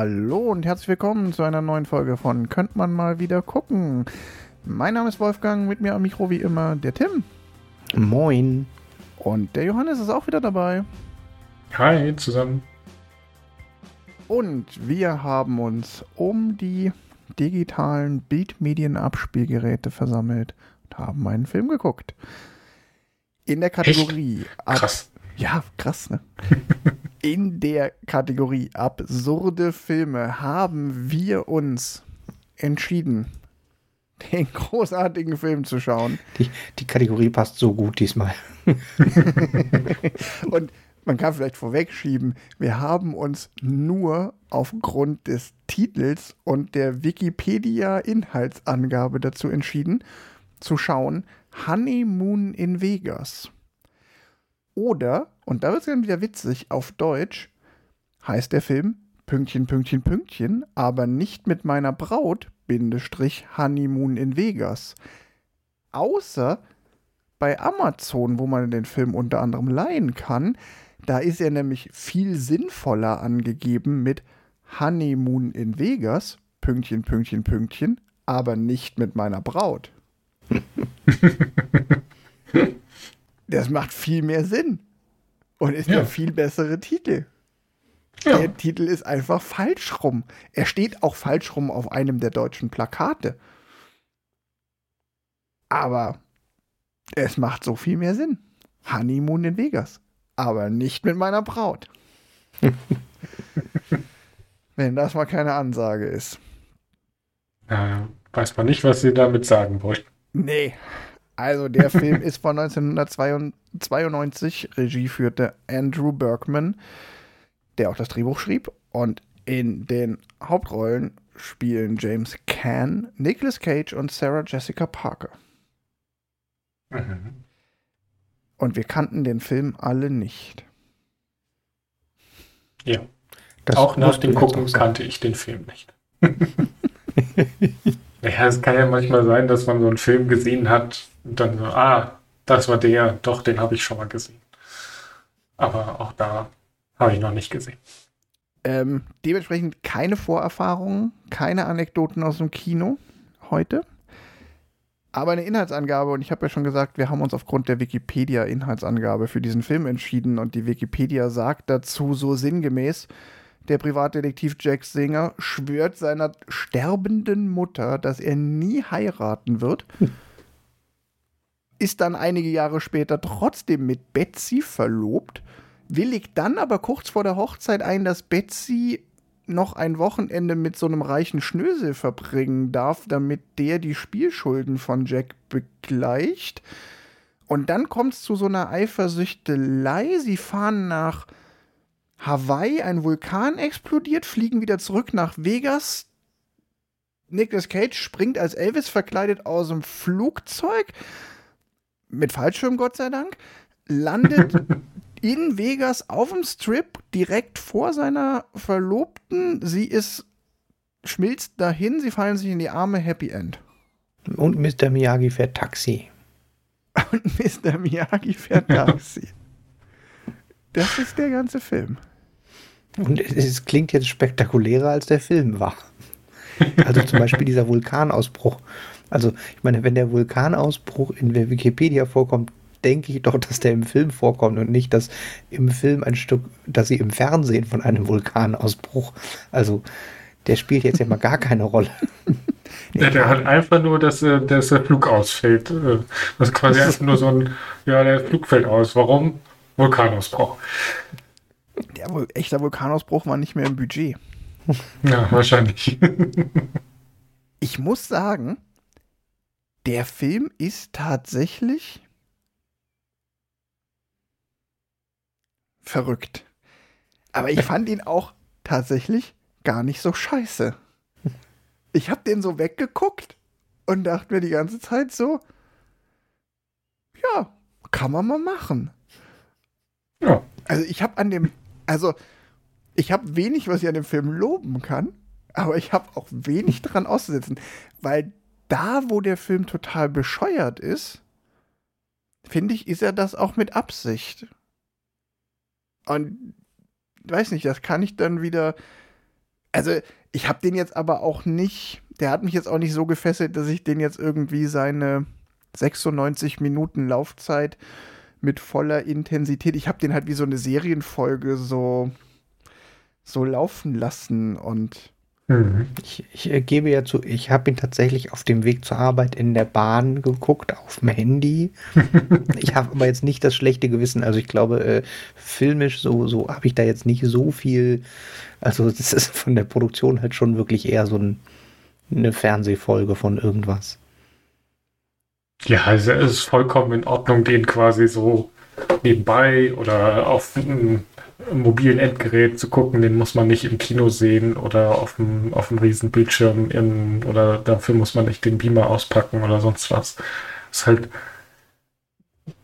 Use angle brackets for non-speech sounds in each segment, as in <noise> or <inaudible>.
Hallo und herzlich willkommen zu einer neuen Folge von Könnt man mal wieder gucken. Mein Name ist Wolfgang, mit mir am Mikro wie immer der Tim. Moin. Und der Johannes ist auch wieder dabei. Hi zusammen. Und wir haben uns um die digitalen Bildmedienabspielgeräte versammelt und haben einen Film geguckt. In der Kategorie. Krass. Ab, ja, krass, ne? <laughs> In der Kategorie absurde Filme haben wir uns entschieden, den großartigen Film zu schauen. Die, die Kategorie passt so gut diesmal. <laughs> Und man kann vielleicht vorwegschieben, wir haben uns nur aufgrund des Titels und der Wikipedia-Inhaltsangabe dazu entschieden, zu schauen Honeymoon in Vegas. Oder, und da wird es dann wieder witzig, auf Deutsch heißt der Film Pünktchen, Pünktchen, Pünktchen, aber nicht mit meiner Braut, Bindestrich Honeymoon in Vegas. Außer bei Amazon, wo man den Film unter anderem leihen kann, da ist er nämlich viel sinnvoller angegeben mit Honeymoon in Vegas, Pünktchen, Pünktchen, Pünktchen, aber nicht mit meiner Braut. <laughs> das macht viel mehr Sinn und ist ja. der viel bessere Titel. Ja. Der Titel ist einfach falsch rum. Er steht auch falsch rum auf einem der deutschen Plakate. Aber es macht so viel mehr Sinn. Honeymoon in Vegas. Aber nicht mit meiner Braut. <laughs> Wenn das mal keine Ansage ist. Ja, weiß man nicht, was sie damit sagen wollen. Nee. Also der Film <laughs> ist von 1992. Regie führte Andrew Bergman der auch das Drehbuch schrieb. Und in den Hauptrollen spielen James Caan, Nicolas Cage und Sarah Jessica Parker. Mhm. <laughs> Und wir kannten den Film alle nicht. Ja. Das auch nach dem Gucken kannte ich den Film nicht. <laughs> ja, es kann ja manchmal sein, dass man so einen Film gesehen hat und dann so, ah, das war der, doch, den habe ich schon mal gesehen. Aber auch da habe ich noch nicht gesehen. Ähm, dementsprechend keine Vorerfahrungen, keine Anekdoten aus dem Kino heute. Aber eine Inhaltsangabe, und ich habe ja schon gesagt, wir haben uns aufgrund der Wikipedia-Inhaltsangabe für diesen Film entschieden und die Wikipedia sagt dazu so sinngemäß, der Privatdetektiv Jack Singer schwört seiner sterbenden Mutter, dass er nie heiraten wird, hm. Ist dann einige Jahre später trotzdem mit Betsy verlobt willigt dann aber kurz vor der Hochzeit ein, dass Betsy noch ein Wochenende mit so einem reichen Schnösel verbringen darf, damit der die Spielschulden von Jack begleicht. Und dann kommt es zu so einer Eifersüchtelei. Sie fahren nach Hawaii, ein Vulkan explodiert, fliegen wieder zurück nach Vegas. Nicolas Cage springt als Elvis verkleidet aus dem Flugzeug. Mit Fallschirm, Gott sei Dank. Landet <laughs> in Vegas auf dem Strip direkt vor seiner Verlobten. Sie ist schmilzt dahin, sie fallen sich in die Arme, Happy End. Und Mr. Miyagi fährt Taxi. <laughs> Und Mr. Miyagi fährt Taxi. <laughs> das ist der ganze Film. Und es, es, klingt jetzt spektakulärer, als der Film war. Also zum Beispiel dieser Vulkanausbruch. Also ich meine, wenn der Vulkanausbruch in der Wikipedia vorkommt, denke ich doch, <laughs> dass der im Film vorkommt und nicht, dass im Film ein Stück, dass sie im Fernsehen von einem Vulkanausbruch, also der spielt jetzt ja mal gar keine Rolle. <laughs> Ja, der hat einfach nur, dass, äh, dass der Flug ausfällt. Äh, das ist quasi einfach nur so ein, ja, der Flug fällt aus. Warum? Vulkanausbruch. Der echter Vulkanausbruch war nicht mehr im Budget. Ja, wahrscheinlich. Ich muss sagen, der Film ist tatsächlich verrückt. Aber ich fand ihn auch tatsächlich gar nicht so scheiße. Ich hab den so weggeguckt und dachte mir die ganze Zeit so, ja, kann man mal machen. Ja. Also ich habe an dem, also ich habe wenig, was ich an dem Film loben kann, aber ich habe auch wenig dran auszusetzen, weil da, wo der Film total bescheuert ist, finde ich, ist er das auch mit Absicht. Und weiß nicht, das kann ich dann wieder. Also, ich habe den jetzt aber auch nicht, der hat mich jetzt auch nicht so gefesselt, dass ich den jetzt irgendwie seine 96 Minuten Laufzeit mit voller Intensität, ich habe den halt wie so eine Serienfolge so, so laufen lassen und. Ich, ich äh, gebe ja zu, ich habe ihn tatsächlich auf dem Weg zur Arbeit in der Bahn geguckt, auf dem Handy. <laughs> ich habe aber jetzt nicht das schlechte Gewissen. Also ich glaube, äh, filmisch so, so habe ich da jetzt nicht so viel. Also das ist von der Produktion halt schon wirklich eher so ein, eine Fernsehfolge von irgendwas. Ja, also es ist vollkommen in Ordnung, den quasi so nebenbei oder auf mobilen Endgerät zu gucken, den muss man nicht im Kino sehen oder auf dem, auf dem riesen Bildschirm in, oder dafür muss man nicht den Beamer auspacken oder sonst was. Ist halt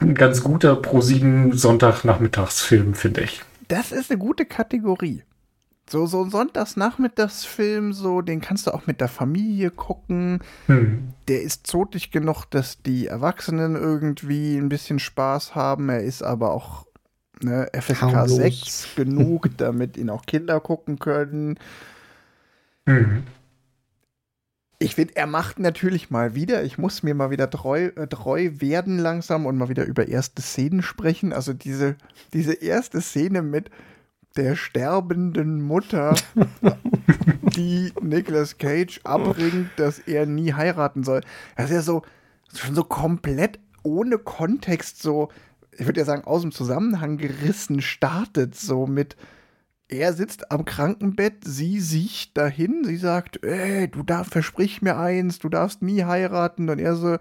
ein ganz guter Pro7 Sonntagnachmittagsfilm, finde ich. Das ist eine gute Kategorie. So, so ein Sonntagsnachmittagsfilm, so, den kannst du auch mit der Familie gucken. Hm. Der ist zotig genug, dass die Erwachsenen irgendwie ein bisschen Spaß haben. Er ist aber auch ne, FSK Harmlos. 6 genug, <laughs> damit ihn auch Kinder gucken können. Mhm. Ich finde, er macht natürlich mal wieder, ich muss mir mal wieder treu, äh, treu werden langsam und mal wieder über erste Szenen sprechen. Also diese, diese erste Szene mit der sterbenden Mutter, <laughs> die Nicolas Cage abbringt, dass er nie heiraten soll. Das ist ja so, schon so komplett ohne Kontext so, ich würde ja sagen, aus dem Zusammenhang gerissen startet, so mit, er sitzt am Krankenbett, sie sieht dahin, sie sagt, ey, du darfst, versprich mir eins, du darfst nie heiraten. Und er so,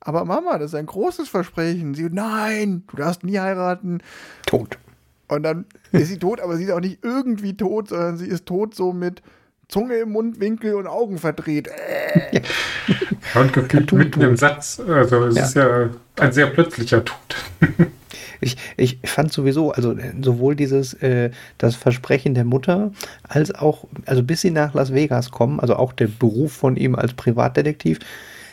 aber Mama, das ist ein großes Versprechen. Sie, nein, du darfst nie heiraten. Tot. Und dann ist sie tot, aber sie ist auch nicht irgendwie tot, sondern sie ist tot so mit Zunge im Mundwinkel und Augen verdreht. Äh. <laughs> Ja, und gefühlt mitten im Satz. Also es ja. ist ja ein sehr plötzlicher Tod. <laughs> Ich, ich fand sowieso, also sowohl dieses, äh, das Versprechen der Mutter, als auch, also bis sie nach Las Vegas kommen, also auch der Beruf von ihm als Privatdetektiv,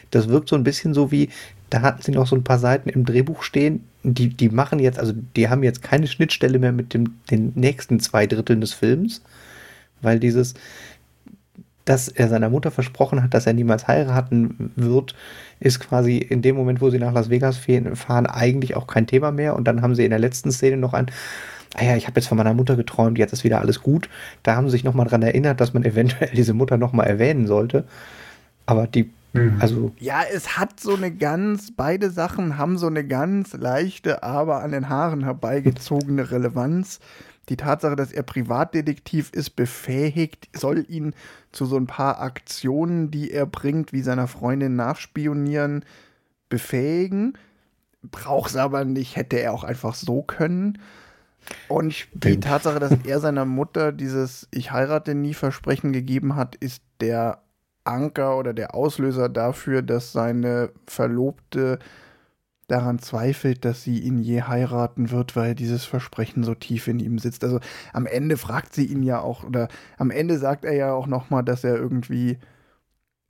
das wirkt so ein bisschen so wie, da hatten sie noch so ein paar Seiten im Drehbuch stehen, die, die machen jetzt, also die haben jetzt keine Schnittstelle mehr mit dem, den nächsten zwei Dritteln des Films, weil dieses, dass er seiner Mutter versprochen hat, dass er niemals heiraten wird, ist quasi in dem Moment, wo sie nach Las Vegas fahren, eigentlich auch kein Thema mehr. Und dann haben sie in der letzten Szene noch ein, ah ja, ich habe jetzt von meiner Mutter geträumt, jetzt ist wieder alles gut. Da haben sie sich nochmal dran erinnert, dass man <laughs> eventuell diese Mutter nochmal erwähnen sollte. Aber die, mhm. also. Ja, es hat so eine ganz, beide Sachen haben so eine ganz leichte, aber an den Haaren herbeigezogene Relevanz die Tatsache, dass er Privatdetektiv ist, befähigt, soll ihn zu so ein paar Aktionen, die er bringt, wie seiner Freundin nachspionieren, befähigen. Braucht es aber nicht, hätte er auch einfach so können. Und die Tatsache, dass er seiner Mutter dieses Ich heirate nie Versprechen gegeben hat, ist der Anker oder der Auslöser dafür, dass seine Verlobte daran zweifelt, dass sie ihn je heiraten wird, weil dieses Versprechen so tief in ihm sitzt. Also am Ende fragt sie ihn ja auch, oder am Ende sagt er ja auch nochmal, dass er irgendwie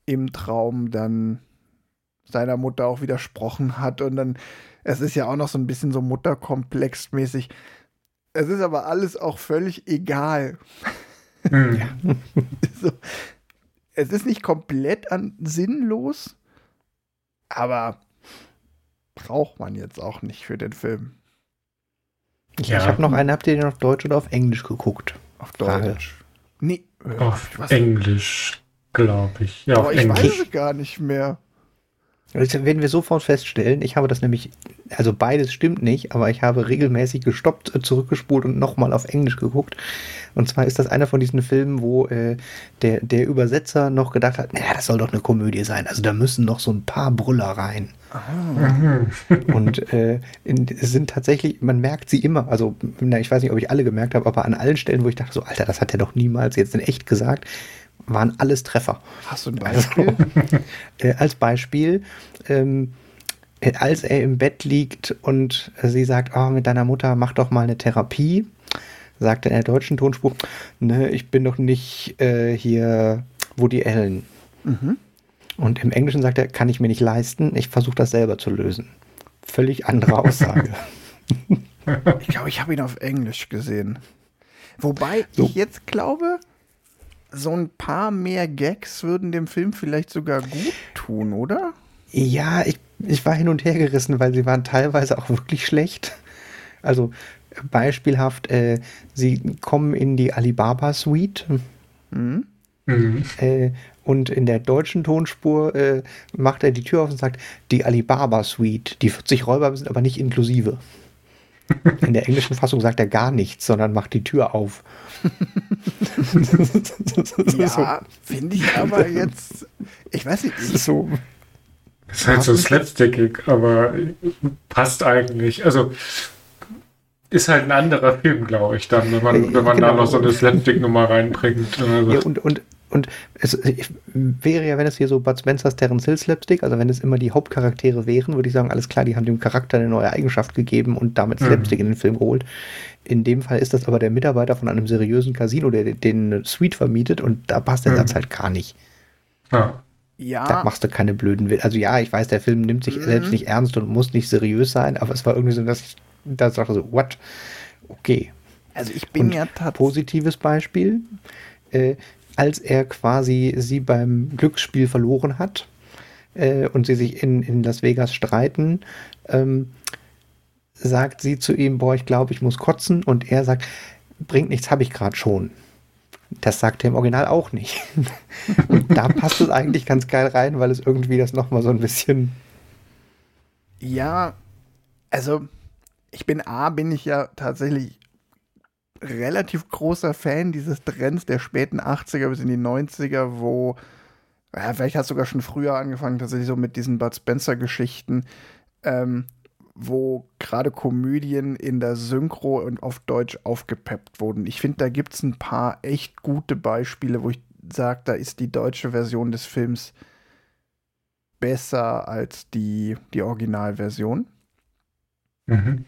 im Traum dann seiner Mutter auch widersprochen hat und dann, es ist ja auch noch so ein bisschen so Mutterkomplexmäßig. Es ist aber alles auch völlig egal. <laughs> Hm. so, es ist nicht komplett an, sinnlos, aber braucht man jetzt auch nicht für den Film. Ja. Ich habe noch einen, habt ihr den auf Deutsch oder auf Englisch geguckt? Auf Deutsch. Nee. Äh, auf was? Englisch, glaube ich. Ja, Aber ich Englisch. weiß es gar nicht mehr. Das werden wir sofort feststellen. Ich habe das nämlich, also beides stimmt nicht, aber ich habe regelmäßig gestoppt, äh, zurückgespult und nochmal auf Englisch geguckt. Und zwar ist das einer von diesen Filmen, wo äh, der, der Übersetzer noch gedacht hat, naja, das soll doch eine Komödie sein. Also da müssen noch so ein paar Brüller rein. Ah. Und äh, in, es sind tatsächlich, man merkt sie immer, also na, ich weiß nicht, ob ich alle gemerkt habe, aber an allen Stellen, wo ich dachte, so, Alter, das hat er doch niemals jetzt in echt gesagt, waren alles Treffer. Hast du ein Beispiel? Also, <laughs> äh, als Beispiel, ähm, äh, als er im Bett liegt und sie sagt, oh, mit deiner Mutter mach doch mal eine Therapie, sagt er in der deutschen Tonspur, ne, ich bin doch nicht äh, hier Woody Allen. Mhm. Und im Englischen sagt er, kann ich mir nicht leisten, ich versuche das selber zu lösen. Völlig andere Aussage. <laughs> ich glaube, ich habe ihn auf Englisch gesehen. Wobei so. ich jetzt glaube, so ein paar mehr Gags würden dem Film vielleicht sogar gut tun, oder? Ja, ich, ich war hin und her gerissen, weil sie waren teilweise auch wirklich schlecht. Also beispielhaft, äh, sie kommen in die Alibaba Suite. Mhm. Mhm. Äh, und in der deutschen Tonspur äh, macht er die Tür auf und sagt, die Alibaba Suite. Die 40 Räuber sind aber nicht inklusive. In der englischen Fassung sagt er gar nichts, sondern macht die Tür auf. <laughs> Ja, <laughs> finde ich aber jetzt, ich weiß nicht, ich, so. Ist halt so slapstickig, aber passt eigentlich. Also ist halt ein anderer Film, glaube ich, dann, wenn man, wenn man da Genau. noch so eine Slapstick-Nummer reinbringt. Also, Ja, und, und, und es wäre ja, wenn es hier so Bud Spencers Terence Hill Slapstick, also wenn es immer die Hauptcharaktere wären, würde ich sagen, alles klar, die haben dem Charakter eine neue Eigenschaft gegeben und damit Mhm. Slapstick in den Film geholt. In dem Fall ist das aber der Mitarbeiter von einem seriösen Casino, der den eine Suite vermietet und da passt der Mhm. Satz halt gar nicht. ja. Da ja, machst du keine blöden Witze. Also ja, ich weiß, der Film nimmt sich Mhm. selbst nicht ernst und muss nicht seriös sein, aber es war irgendwie so, dass ich da dachte so, what? Okay. also ich bin Und ja tatsächlich, Positives Beispiel, äh, als er quasi sie beim Glücksspiel verloren hat äh, und sie sich in, in Las Vegas streiten, ähm, sagt sie zu ihm, boah, ich glaube, ich muss kotzen und er sagt, bringt nichts, habe ich gerade schon. Das sagt er im Original auch nicht. <laughs> und da passt es eigentlich ganz geil rein, weil es irgendwie das nochmal so ein bisschen ja, also ich bin A, bin ich ja tatsächlich relativ großer Fan dieses Trends der späten 80er bis in die 90er, wo, ja, vielleicht hat es sogar schon früher angefangen, tatsächlich so mit diesen Bud Spencer-Geschichten, ähm, wo gerade Komödien in der Synchro und auf Deutsch aufgepeppt wurden. Ich finde, da gibt es ein paar echt gute Beispiele, wo ich sage, da ist die deutsche Version des Films besser als die, die Originalversion. Mhm.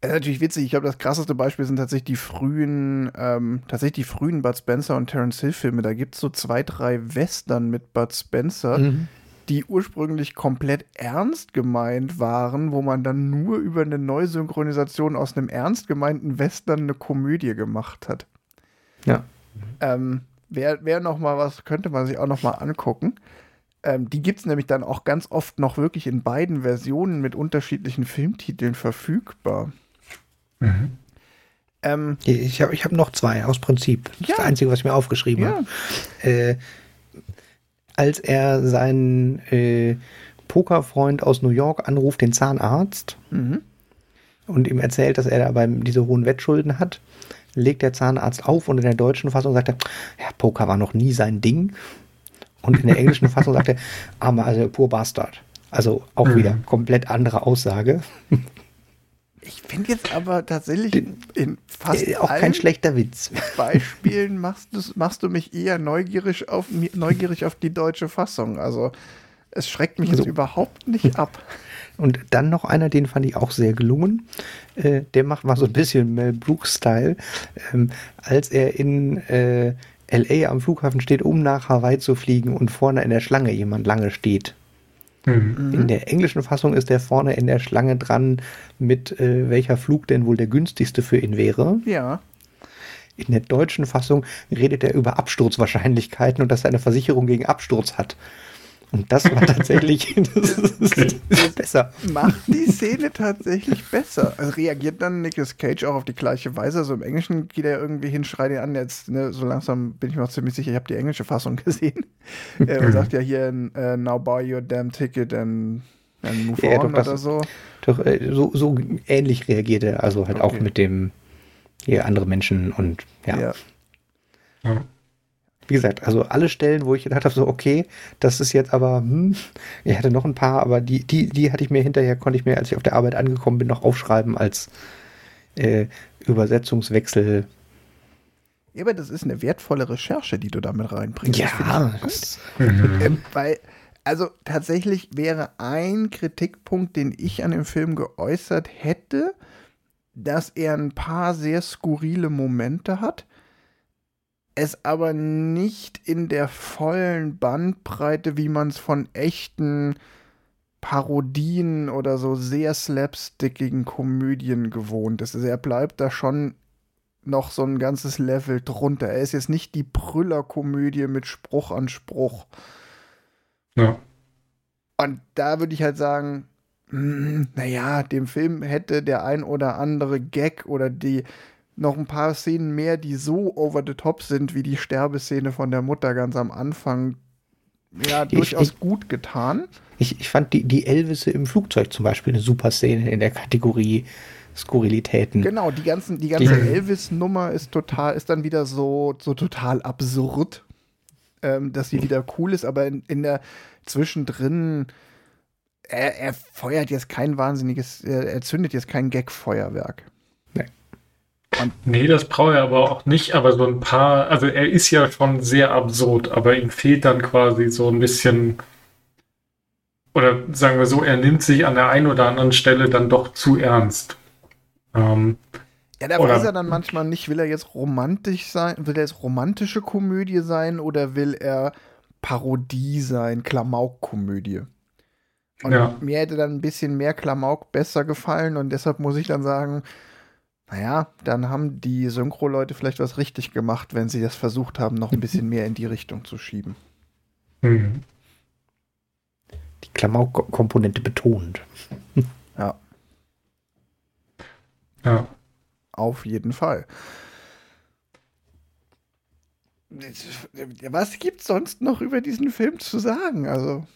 Das ist natürlich witzig. Ich glaube, das krasseste Beispiel sind tatsächlich die frühen, ähm, tatsächlich die frühen Bud Spencer und Terence Hill Filme. Da gibt es so zwei, drei Western mit Bud Spencer, Mhm. die ursprünglich komplett ernst gemeint waren, wo man dann nur über eine Neusynchronisation aus einem ernst gemeinten Western eine Komödie gemacht hat. Ja. Ähm, Wäre wär noch mal was, könnte man sich auch noch mal angucken. Ähm, die gibt es nämlich dann auch ganz oft noch wirklich in beiden Versionen mit unterschiedlichen Filmtiteln verfügbar. Mhm. Ähm, Ich habe ich hab noch zwei aus Prinzip. Das ist Ja. das Einzige, was ich mir aufgeschrieben ja, habe. Äh, als er seinen äh, Pokerfreund aus New York anruft, den Zahnarzt, mhm. und ihm erzählt, dass er da beim diese hohen Wettschulden hat, legt der Zahnarzt auf und in der deutschen Fassung sagt er, ja, Poker war noch nie sein Ding. Und in der englischen <laughs> Fassung sagt er, armer, also pur Bastard. Also auch Mhm. wieder komplett andere Aussage. Ich finde jetzt aber tatsächlich in, in fast Äh, auch kein schlechter Witz. <laughs> Beispielen machst, machst du mich eher neugierig auf, neugierig auf die deutsche Fassung. Also es schreckt mich jetzt Also- überhaupt nicht <laughs> ab. Und dann noch einer, den fand ich auch sehr gelungen. Äh, der macht mal so ein bisschen Mel Brooks-Style. Ähm, als er in äh, LA am Flughafen steht, um nach Hawaii zu fliegen und vorne in der Schlange jemand lange steht. Mhm. In der englischen Fassung ist er vorne in der Schlange dran, mit äh, welcher Flug denn wohl der günstigste für ihn wäre. Ja. In der deutschen Fassung redet er über Absturzwahrscheinlichkeiten und dass er eine Versicherung gegen Absturz hat. Und das war tatsächlich <laughs> das ist besser. Macht die Szene tatsächlich besser. Also reagiert dann Nicolas Cage auch auf die gleiche Weise. Also im Englischen geht er irgendwie hin, schreit ihn an. Jetzt, ne, so langsam bin ich mir auch ziemlich sicher, ich habe die englische Fassung <laughs> gesehen. äh, und sagt ja hier, äh, now buy your damn ticket and, and move Ja, on doch, das- oder so. Doch, äh, so, so ähnlich reagiert er, also halt auch Okay. mit dem hier andere Menschen und ja. Ja. Ja. Wie gesagt, also alle Stellen, wo ich gedacht habe, so, okay, das ist jetzt aber, hm, ich hatte noch ein paar, aber die, die, die hatte ich mir hinterher, konnte ich mir, als ich auf der Arbeit angekommen bin, noch aufschreiben als äh, Übersetzungswechsel. Ja, aber das ist eine wertvolle Recherche, die du damit reinbringst. Ja, das, Mhm. Ähm, weil, also tatsächlich wäre ein Kritikpunkt, den ich an dem Film geäußert hätte, dass er ein paar sehr skurrile Momente hat, es aber nicht in der vollen Bandbreite, wie man es von echten Parodien oder so sehr slapstickigen Komödien gewohnt ist. Also er bleibt da schon noch so ein ganzes Level drunter. Er ist jetzt nicht die Brüllerkomödie mit Spruch an Spruch. Ja. Und da würde ich halt sagen, hm, naja, dem Film hätte der ein oder andere Gag oder die noch ein paar Szenen mehr, die so over the top sind, wie die Sterbeszene von der Mutter ganz am Anfang, ja, Ich- durchaus ich- gut getan. Ich, ich fand die, die Elvisse im Flugzeug zum Beispiel eine super Szene in der Kategorie Skurrilitäten. Genau, die, ganzen, die ganze Elvis-Nummer ist total, ist dann wieder so, so total absurd, ähm, dass sie wieder cool ist, aber in, in der zwischendrin, er, er feuert jetzt kein wahnsinniges, er, er zündet jetzt kein Gag-Feuerwerk. Nee, das braucht er aber auch nicht, aber so ein paar, also er ist ja schon sehr absurd, aber ihm fehlt dann quasi so ein bisschen, oder sagen wir so, er nimmt sich an der einen oder anderen Stelle dann doch zu ernst. Ähm, Ja, da weiß er dann manchmal nicht, will er jetzt romantisch sein, will er jetzt romantische Komödie sein oder will er Parodie sein, Klamauk-Komödie. Und Ja. mir hätte dann ein bisschen mehr Klamauk besser gefallen und deshalb muss ich dann sagen, naja, dann haben die Synchro-Leute vielleicht was richtig gemacht, wenn sie das versucht haben, noch ein bisschen mehr in die Richtung zu schieben. hm. Die Klamauk-Komponente betont. Ja, Ja. auf jeden Fall. Was gibt's sonst noch über diesen Film zu sagen? Also,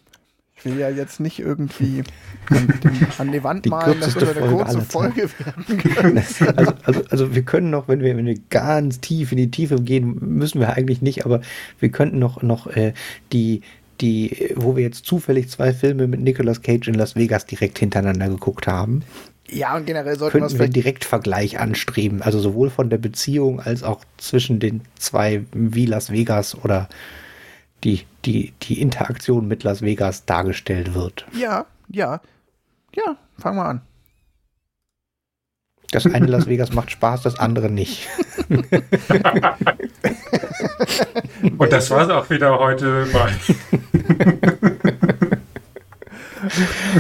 ich will ja jetzt nicht irgendwie <laughs> an, dem, an die Wand Die malen, dass wir eine Folge kurze Folge werden <laughs> können. Also, also, also wir können noch, wenn wir, wenn wir ganz tief in die Tiefe gehen, müssen wir eigentlich nicht, aber wir könnten noch, noch äh, die, die, wo wir jetzt zufällig zwei Filme mit Nicolas Cage in Las Vegas direkt hintereinander geguckt haben, Ja, und generell sollten könnten wir einen Direktvergleich anstreben. Also sowohl von der Beziehung als auch zwischen den zwei wie Las Vegas oder die, die, die Interaktion mit Las Vegas dargestellt wird. Ja, ja. Ja, fangen wir an. Das eine Las Vegas macht Spaß, das andere nicht. <laughs> Und das war's auch wieder heute bei.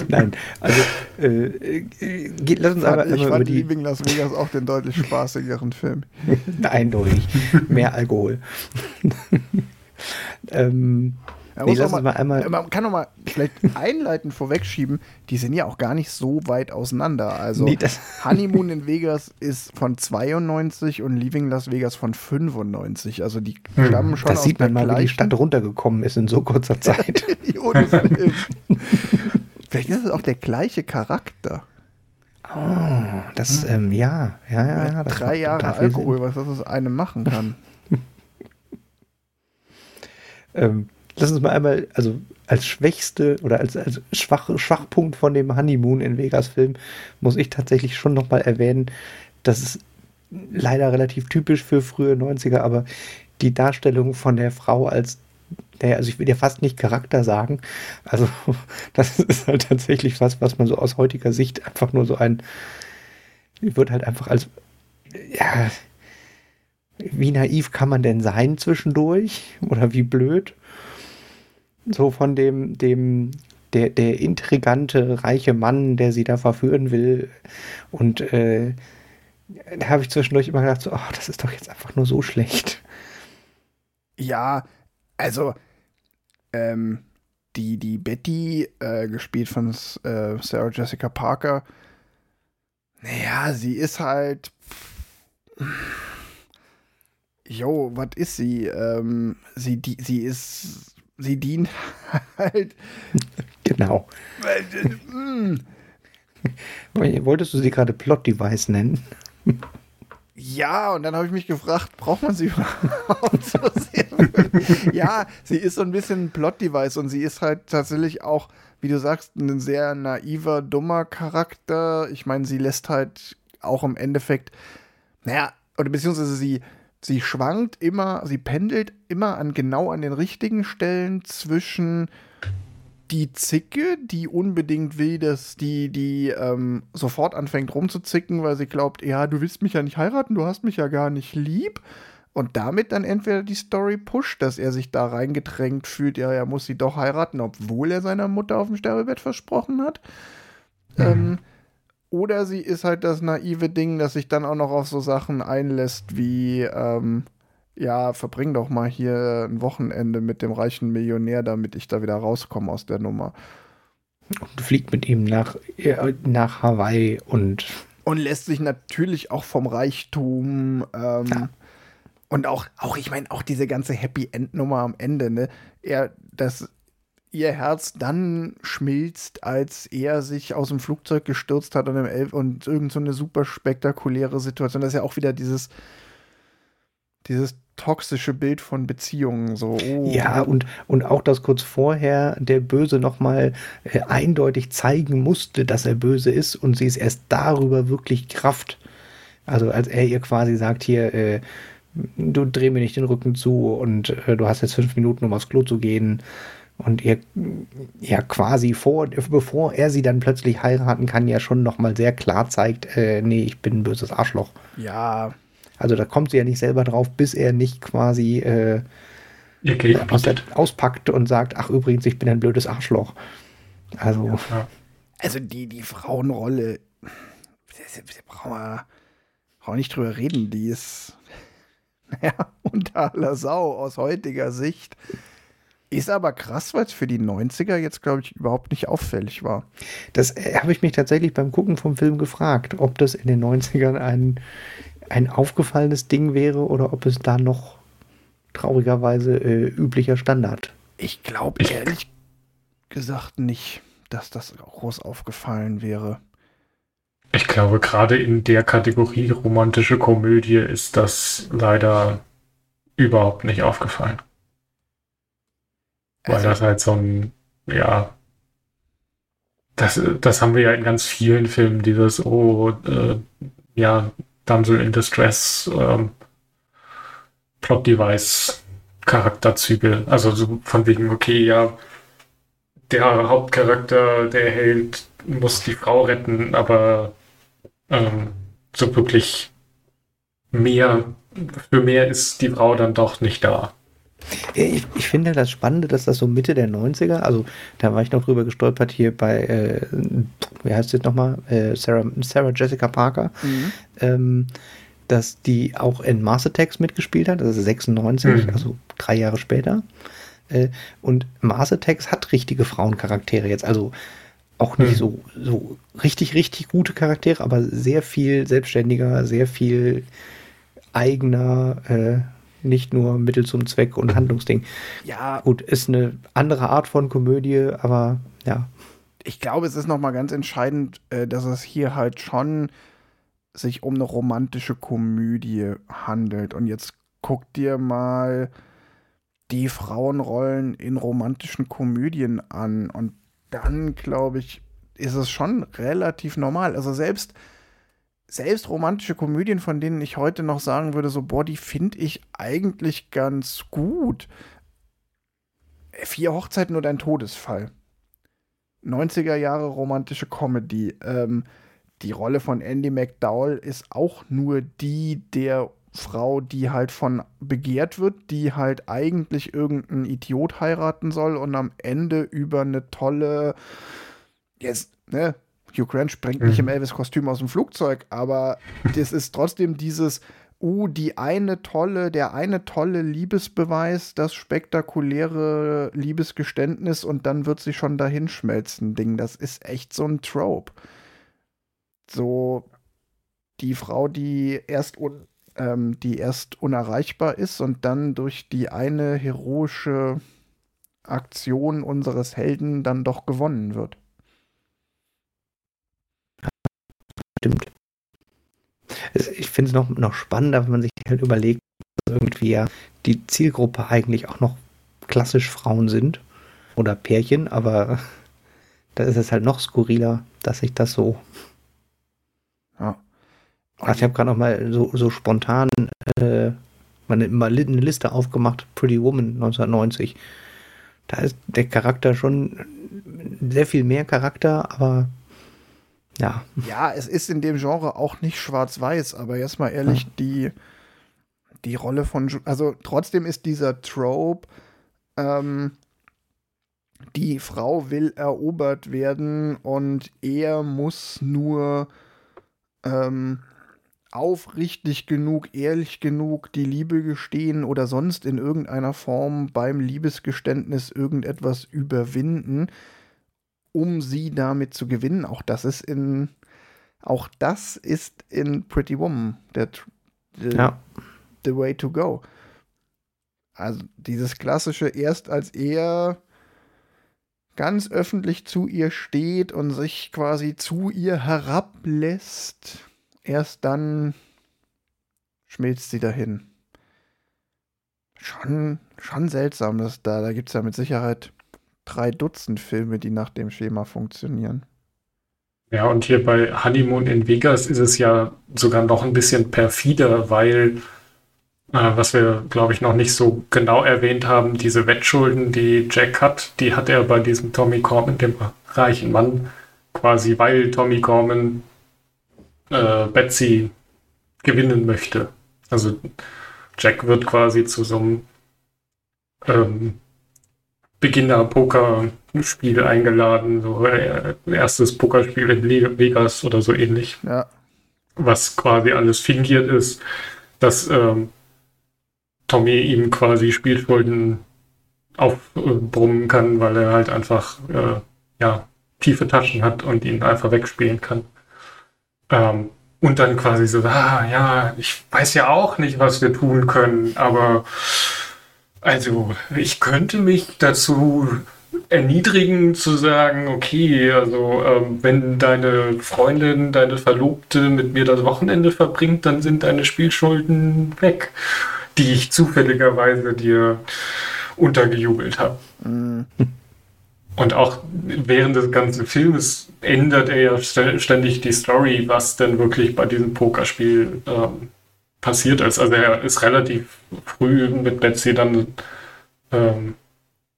Nein, also äh, äh, geht, lass uns aber ich einmal über fand die Leaving Las Vegas auch den deutlich spaßigeren Film. <laughs> eindeutig mehr Alkohol. <laughs> ähm, Man, Nee, mal einmal- man kann doch mal vielleicht <laughs> einleitend vorwegschieben, die sind ja auch gar nicht so weit auseinander. Also Nee, das- Honeymoon in Vegas ist von 92 und Leaving Las Vegas von 95. Also die Hm, stammen schon das aus sieht man mal, wie die gleichen Stadt runtergekommen ist in so kurzer <laughs> Zeit. <laughs> Vielleicht ist es auch der gleiche Charakter. oh, das, ähm, ja, ja, ja. ja das Drei Jahre Alkohol, was das aus einem machen kann. Ähm, lass uns mal einmal, also als schwächste oder als, als schwach, Schwachpunkt von dem Honeymoon in Vegas Film muss ich tatsächlich schon nochmal erwähnen, dass es leider relativ typisch für frühe 90er, aber die Darstellung von der Frau als, naja, also ich will ja fast nicht Charakter sagen, also <laughs> das ist halt tatsächlich was, was man so aus heutiger Sicht einfach nur so ein, wird halt einfach als, ja, wie naiv kann man denn sein zwischendurch? Oder wie blöd? So von dem, dem, der, der intrigante, reiche Mann, der sie da verführen will. Und äh, da habe ich zwischendurch immer gedacht, so, ach, das ist doch jetzt einfach nur so schlecht. Ja, also ähm, die, die Betty, äh, gespielt von äh, Sarah Jessica Parker, naja, sie ist halt. Jo, was ist sie? Ähm, sie, die, sie ist. Sie dient <laughs> halt. Genau. <laughs> Wolltest du sie gerade Plot-Device nennen? Ja, und dann habe ich mich gefragt, braucht man sie <laughs> überhaupt so sehr? ja, sie ist so ein bisschen ein Plot-Device und sie ist halt tatsächlich auch, wie du sagst, ein sehr naiver, dummer Charakter. Ich meine, sie lässt halt auch im Endeffekt, naja, oder beziehungsweise sie, sie schwankt immer, sie pendelt immer an genau an den richtigen Stellen zwischen die Zicke, die unbedingt will, dass die, die ähm, sofort anfängt rumzuzicken, weil sie glaubt, ja, du willst mich ja nicht heiraten, du hast mich ja gar nicht lieb. Und damit dann entweder die Story pusht, dass er sich da reingedrängt fühlt, ja, er muss sie doch heiraten, obwohl er seiner Mutter auf dem Sterbebett versprochen hat. Ähm, Oder sie ist halt das naive Ding, das sich dann auch noch auf so Sachen einlässt wie, ähm, ja, verbring doch mal hier ein Wochenende mit dem reichen Millionär, damit ich da wieder rauskomme aus der Nummer. Und fliegt mit ihm nach, äh, nach Hawaii und. Und lässt sich natürlich auch vom Reichtum ähm, ja. und auch, auch, ich meine, auch diese ganze Happy End-Nummer am Ende, ne? Er, das, ihr Herz dann schmilzt, als er sich aus dem Flugzeug gestürzt hat und, und irgend so eine super spektakuläre Situation. Das ist ja auch wieder dieses, dieses toxische Bild von Beziehungen. So, oh. Ja, und, und auch, dass kurz vorher der Böse nochmal äh, eindeutig zeigen musste, dass er böse ist und sie ist erst darüber wirklich Kraft. Also als er ihr quasi sagt, hier, äh, du dreh mir nicht den Rücken zu und äh, du hast jetzt fünf Minuten, um aufs Klo zu gehen. Und ihr ja quasi vor, bevor er sie dann plötzlich heiraten kann, ja schon nochmal sehr klar zeigt, äh, nee, ich bin ein böses Arschloch. Ja, also da kommt sie ja nicht selber drauf, bis er nicht quasi äh, aus der, auspackt und sagt, ach übrigens, ich bin ein blödes Arschloch. Also. Ja. Also die, die Frauenrolle, brauchen wir auch nicht drüber reden, die ist <laughs> ja, unter aller Sau aus heutiger Sicht. Ist aber krass, weil es für die 90er jetzt, glaube ich, überhaupt nicht auffällig war. Das äh, habe ich mich tatsächlich beim Gucken vom Film gefragt, ob das in den 90ern ein ein aufgefallenes Ding wäre oder ob es da noch traurigerweise äh, üblicher Standard. Ich glaube ehrlich gesagt nicht, dass das groß aufgefallen wäre. Ich glaube, gerade in der Kategorie romantische Komödie ist das leider überhaupt nicht aufgefallen. Weil also, das halt so ein, ja, das, das haben wir ja in ganz vielen Filmen, dieses, oh, äh, ja, Damsel in Distress ähm, Plot-Device Charakterzüge. Also so von wegen, okay, ja, der Hauptcharakter, der Held, muss die Frau retten, aber ähm, so wirklich mehr, für mehr ist die Frau dann doch nicht da. Ich, ich, finde das Spannende, dass das so Mitte der 90er, also da war ich noch drüber gestolpert hier bei, äh, wie heißt es jetzt nochmal, äh, Sarah, Sarah Jessica Parker, mhm. ähm, dass die auch in Mars Attacks mitgespielt hat, also 96, mhm. also drei Jahre später. Äh, und Mars Attacks hat richtige Frauencharaktere jetzt, also auch nicht mhm. so, so richtig, richtig gute Charaktere, aber sehr viel selbstständiger, sehr viel eigener, äh, nicht nur Mittel zum Zweck und Handlungsding. Ja. Gut, ist eine andere Art von Komödie, aber ja. Ich glaube, es ist nochmal ganz entscheidend, äh, dass es hier halt schon sich um eine romantische Komödie handelt. Und jetzt guck dir mal die Frauenrollen in romantischen Komödien an. Und dann, glaube ich, ist es schon relativ normal. Also selbst selbst romantische Komödien, von denen ich heute noch sagen würde, so, boah, die finde ich eigentlich ganz gut. Vier Hochzeiten und ein Todesfall. 90er Jahre romantische Comedy. Ähm, die Rolle von Andy McDowell ist auch nur die der Frau, die halt von begehrt wird, die halt eigentlich irgendeinen Idiot heiraten soll und am Ende über eine tolle, jetzt, ne, Hugh Grant springt mhm. nicht im Elvis-Kostüm aus dem Flugzeug, aber das ist trotzdem dieses, uh, die eine tolle, der eine tolle Liebesbeweis, das spektakuläre Liebesgeständnis und dann wird sie schon dahin schmelzen, Ding. Das ist echt so ein Trope. So die Frau, die erst un, ähm, die erst unerreichbar ist und dann durch die eine heroische Aktion unseres Helden dann doch gewonnen wird. Stimmt. Ich finde es noch, noch spannender, wenn man sich halt überlegt, dass irgendwie ja die Zielgruppe eigentlich auch noch klassisch Frauen sind oder Pärchen, aber da ist es halt noch skurriler, dass ich das so. Ja. Also ich habe gerade noch mal so, so spontan äh, mal eine Liste aufgemacht, Pretty Woman 1990. Da ist der Charakter schon sehr viel mehr Charakter, aber ja. Ja, es ist in dem Genre auch nicht schwarz-weiß, aber jetzt mal ehrlich, ja. die, die Rolle von, also trotzdem ist dieser Trope, ähm, die Frau will erobert werden und er muss nur ähm, aufrichtig genug, ehrlich genug die Liebe gestehen oder sonst in irgendeiner Form beim Liebesgeständnis irgendetwas überwinden, um sie damit zu gewinnen. Auch das ist in auch das ist in Pretty Woman der, der Ja. the way to go. Also dieses klassische erst als er ganz öffentlich zu ihr steht und sich quasi zu ihr herablässt, erst dann schmilzt sie dahin. Schon, schon seltsam, dass da, da gibt es ja mit Sicherheit drei Dutzend Filme, die nach dem Schema funktionieren. Ja, und hier bei Honeymoon in Vegas ist es ja sogar noch ein bisschen perfider, weil, äh, was wir, glaube ich, noch nicht so genau erwähnt haben, diese Wettschulden, die Jack hat, die hat er bei diesem Tommy Corman, dem reichen Mann, quasi, weil Tommy Corman äh, Betsy gewinnen möchte. Also Jack wird quasi zu so einem ähm, Beginner-Pokerspiel eingeladen, so äh, erstes Pokerspiel in Vegas oder so ähnlich, Ja, was quasi alles fingiert ist, dass ähm, Tommy ihm quasi Spielschulden aufbrummen kann, weil er halt einfach äh, ja, tiefe Taschen hat und ihn einfach wegspielen kann. Ähm, und dann quasi so, ah ja, ich weiß ja auch nicht, was wir tun können, aber also ich könnte mich dazu erniedrigen zu sagen, okay, also ähm, wenn deine Freundin, deine Verlobte mit mir das Wochenende verbringt, dann sind deine Spielschulden weg, die ich zufälligerweise dir untergejubelt habe. mm, Und auch während des ganzen Filmes ändert er ja st- ständig die Story, was denn wirklich bei diesem Pokerspiel ähm, passiert ist. Also er ist relativ früh mit Betsy dann, ähm,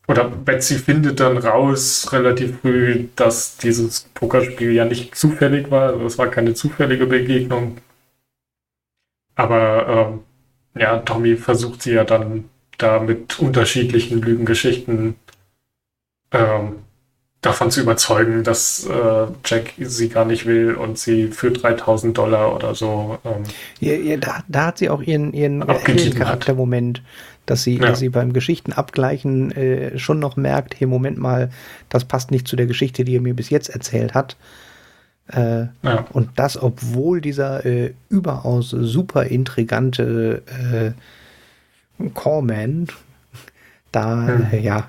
oder Betsy findet dann raus relativ früh, dass dieses Pokerspiel ja nicht zufällig war. Also es war keine zufällige Begegnung. Aber ähm, ja, Tommy versucht sie ja dann da mit unterschiedlichen Lügengeschichten ähm, davon zu überzeugen, dass äh, Jack sie gar nicht will und sie für 3000 Dollar oder so. Ähm, Ja, ja, da, da hat sie auch ihren, ihren Abgegeben Heldencharaktermoment, dass sie, Ja. dass sie beim Geschichtenabgleichen äh, schon noch merkt, hey, Moment mal, das passt nicht zu der Geschichte, die er mir bis jetzt erzählt hat. Äh, und das, obwohl dieser äh, überaus super intrigante äh, Corman da, Hm. ja,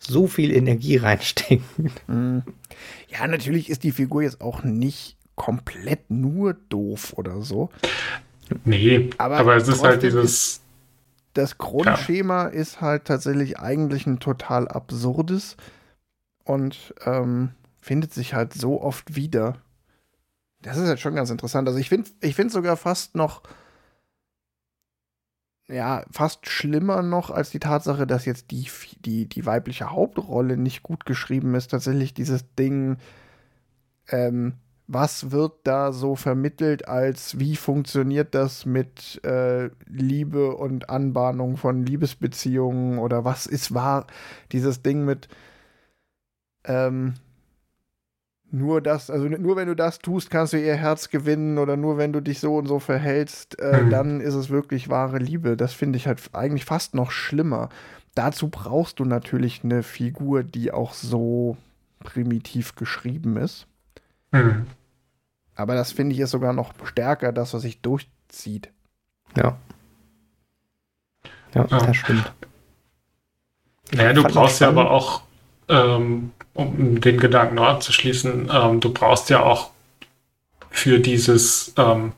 so viel Energie <laughs> reinsteckt. mm. Ja, natürlich ist die Figur jetzt auch nicht komplett nur doof oder so. Nee, Aber aber, es ist halt dieses. das Grundschema ist halt tatsächlich eigentlich ein total absurdes und ähm, findet sich halt so oft wieder. Das ist halt schon ganz interessant. Also ich finde ich finde sogar fast noch ja, fast schlimmer noch als die Tatsache, dass jetzt die, die, die weibliche Hauptrolle nicht gut geschrieben ist. Tatsächlich dieses Ding, ähm, was wird da so vermittelt als wie funktioniert das mit äh, Liebe und Anbahnung von Liebesbeziehungen oder was ist wahr? Dieses Ding mit ähm, nur das, also nur wenn du das tust, kannst du ihr Herz gewinnen oder nur wenn du dich so und so verhältst, äh, Mhm. dann ist es wirklich wahre Liebe. Das finde ich halt eigentlich fast noch schlimmer. Dazu brauchst du natürlich eine Figur, die auch so primitiv geschrieben ist. Hm. Aber das finde ich ist sogar noch stärker, das, was sich durchzieht. Ja. Ja, Ja. das stimmt. Naja, du brauchst ja aber auch, ähm, um den Gedanken noch abzuschließen, ähm, du brauchst ja auch für dieses, ähm,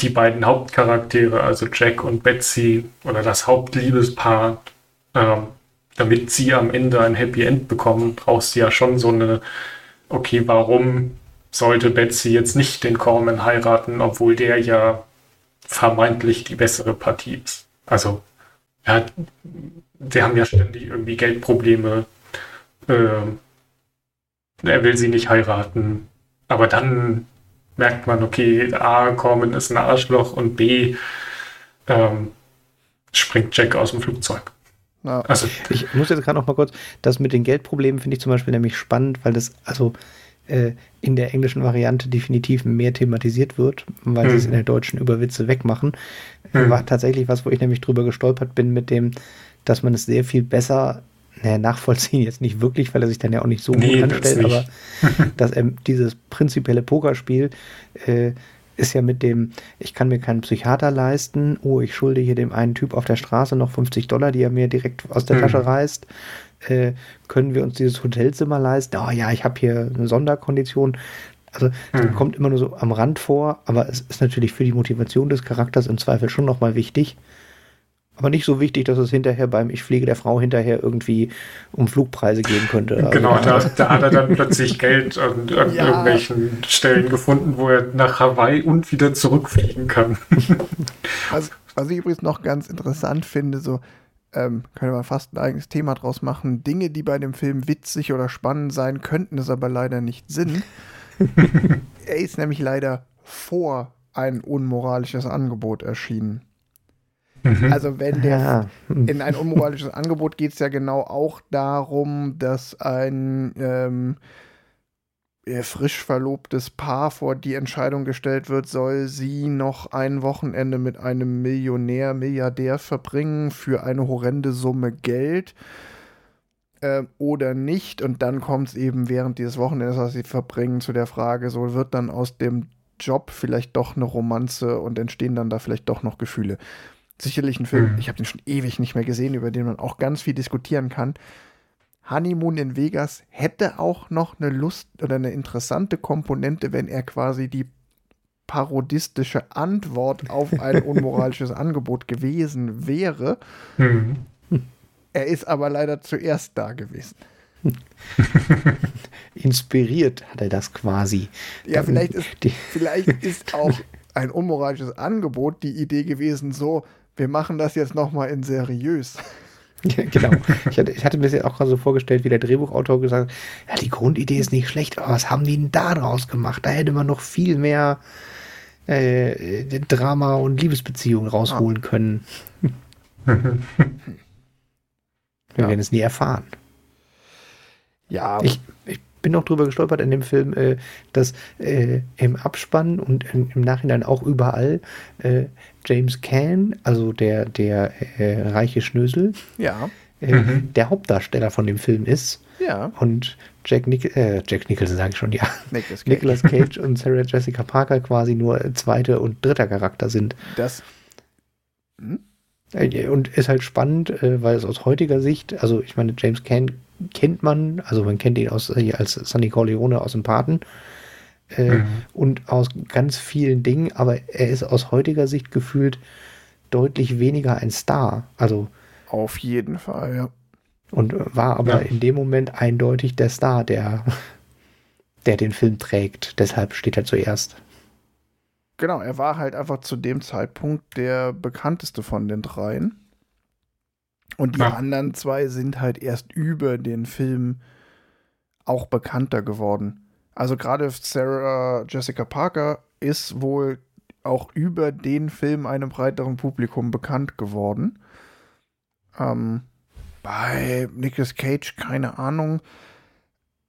die beiden Hauptcharaktere, also Jack und Betsy oder das Hauptliebespaar, ähm, damit sie am Ende ein Happy End bekommen, brauchst du ja schon so eine, okay, warum sollte Betsy jetzt nicht den Corman heiraten, obwohl der ja vermeintlich die bessere Partie ist. Also, ja, die haben ja ständig irgendwie Geldprobleme. Ähm, er will sie nicht heiraten. Aber dann merkt man, okay, A, Corman ist ein Arschloch und B, ähm, springt Jack aus dem Flugzeug. Ja. Also, Ich muss jetzt gerade noch mal kurz, das mit den Geldproblemen finde ich zum Beispiel nämlich spannend, weil das, also äh, in der englischen Variante definitiv mehr thematisiert wird, weil mhm. sie es in der deutschen Überwitze wegmachen. Mhm. War tatsächlich was, wo ich nämlich drüber gestolpert bin mit dem, dass man es sehr viel besser naja, nachvollziehen jetzt nicht wirklich, weil er sich dann ja auch nicht so nee, gut anstellt, aber dass er <laughs> dieses prinzipielle Pokerspiel äh, ist ja mit dem, ich kann mir keinen Psychiater leisten, oh, ich schulde hier dem einen Typ auf der Straße noch 50 Dollar, die er mir direkt aus der mhm. Tasche reißt. Äh, können wir uns dieses Hotelzimmer leisten? Oh ja, ich habe hier eine Sonderkondition. Also mhm. kommt immer nur so am Rand vor, aber es ist natürlich für die Motivation des Charakters im Zweifel schon nochmal wichtig. Aber nicht so wichtig, dass es hinterher beim Ich fliege der Frau hinterher irgendwie um Flugpreise gehen könnte. Also genau, da, da, hat er dann plötzlich <laughs> Geld an, an ja. irgendwelchen Stellen gefunden, wo er nach Hawaii und wieder zurückfliegen kann. <laughs> Was, was ich übrigens noch ganz interessant finde, so ähm, könnte man fast ein eigenes Thema draus machen. Dinge, die bei dem Film witzig oder spannend sein könnten, es aber leider nicht sind. <laughs> er ist nämlich leider vor ein unmoralisches Angebot erschienen. Mhm. Also wenn der ja. in ein unmoralisches Angebot geht es ja genau auch darum, dass ein ähm, frisch verlobtes Paar vor die Entscheidung gestellt wird, soll sie noch ein Wochenende mit einem Millionär, Milliardär verbringen für eine horrende Summe Geld äh, oder nicht. Und dann kommt es eben während dieses Wochenendes, was sie verbringen, zu der Frage, so wird dann aus dem Job vielleicht doch eine Romanze und entstehen dann da vielleicht doch noch Gefühle sicherlich ein Film, mhm. ich habe den schon ewig nicht mehr gesehen, über den man auch ganz viel diskutieren kann. Honeymoon in Vegas hätte auch noch eine Lust oder eine interessante Komponente, wenn er quasi die parodistische Antwort auf ein <laughs> unmoralisches Angebot gewesen wäre. Mhm. Er ist aber leider zuerst da gewesen. <laughs> Inspiriert hat er das quasi. Ja, vielleicht ist, vielleicht ist auch ein unmoralisches Angebot die Idee gewesen, so, wir machen das jetzt nochmal in seriös. Ja, <laughs> genau. Ich hatte, ich hatte mir das auch gerade so vorgestellt, wie der Drehbuchautor gesagt hat, ja, die Grundidee ist nicht schlecht, aber was haben die denn da draus gemacht? Da hätte man noch viel mehr äh, Drama und Liebesbeziehungen rausholen ah. können. <laughs> Wir ja. werden es nie erfahren. Ja. Ich, ich bin noch drüber gestolpert in dem Film, äh, dass äh, im Abspann und in, im Nachhinein auch überall äh, James Caan, also der, der äh, reiche Schnösel, ja. Äh, mhm. der Hauptdarsteller von dem Film ist. Ja. Und Jack, Nic äh, Jack Nicholson, sage ich schon, ja. Nicolas Cage. Nicolas Cage und Sarah Jessica Parker quasi nur zweite und dritter Charakter sind. Das. Hm? Und ist halt spannend, weil es aus heutiger Sicht, also ich meine, James Caan kennt man, also man kennt ihn aus, äh, als Sonny Corleone aus dem Paten äh, mhm. und aus ganz vielen Dingen, aber er ist aus heutiger Sicht gefühlt deutlich weniger ein Star. Also auf jeden Fall, ja. Und war aber ja. in dem Moment eindeutig der Star, der, der den Film trägt. Deshalb steht er zuerst. Genau, er war halt einfach zu dem Zeitpunkt der bekannteste von den dreien. Und die ja. anderen zwei sind halt erst über den Film auch bekannter geworden. Also gerade Sarah Jessica Parker ist wohl auch über den Film einem breiteren Publikum bekannt geworden. Ähm, bei Nicolas Cage keine Ahnung.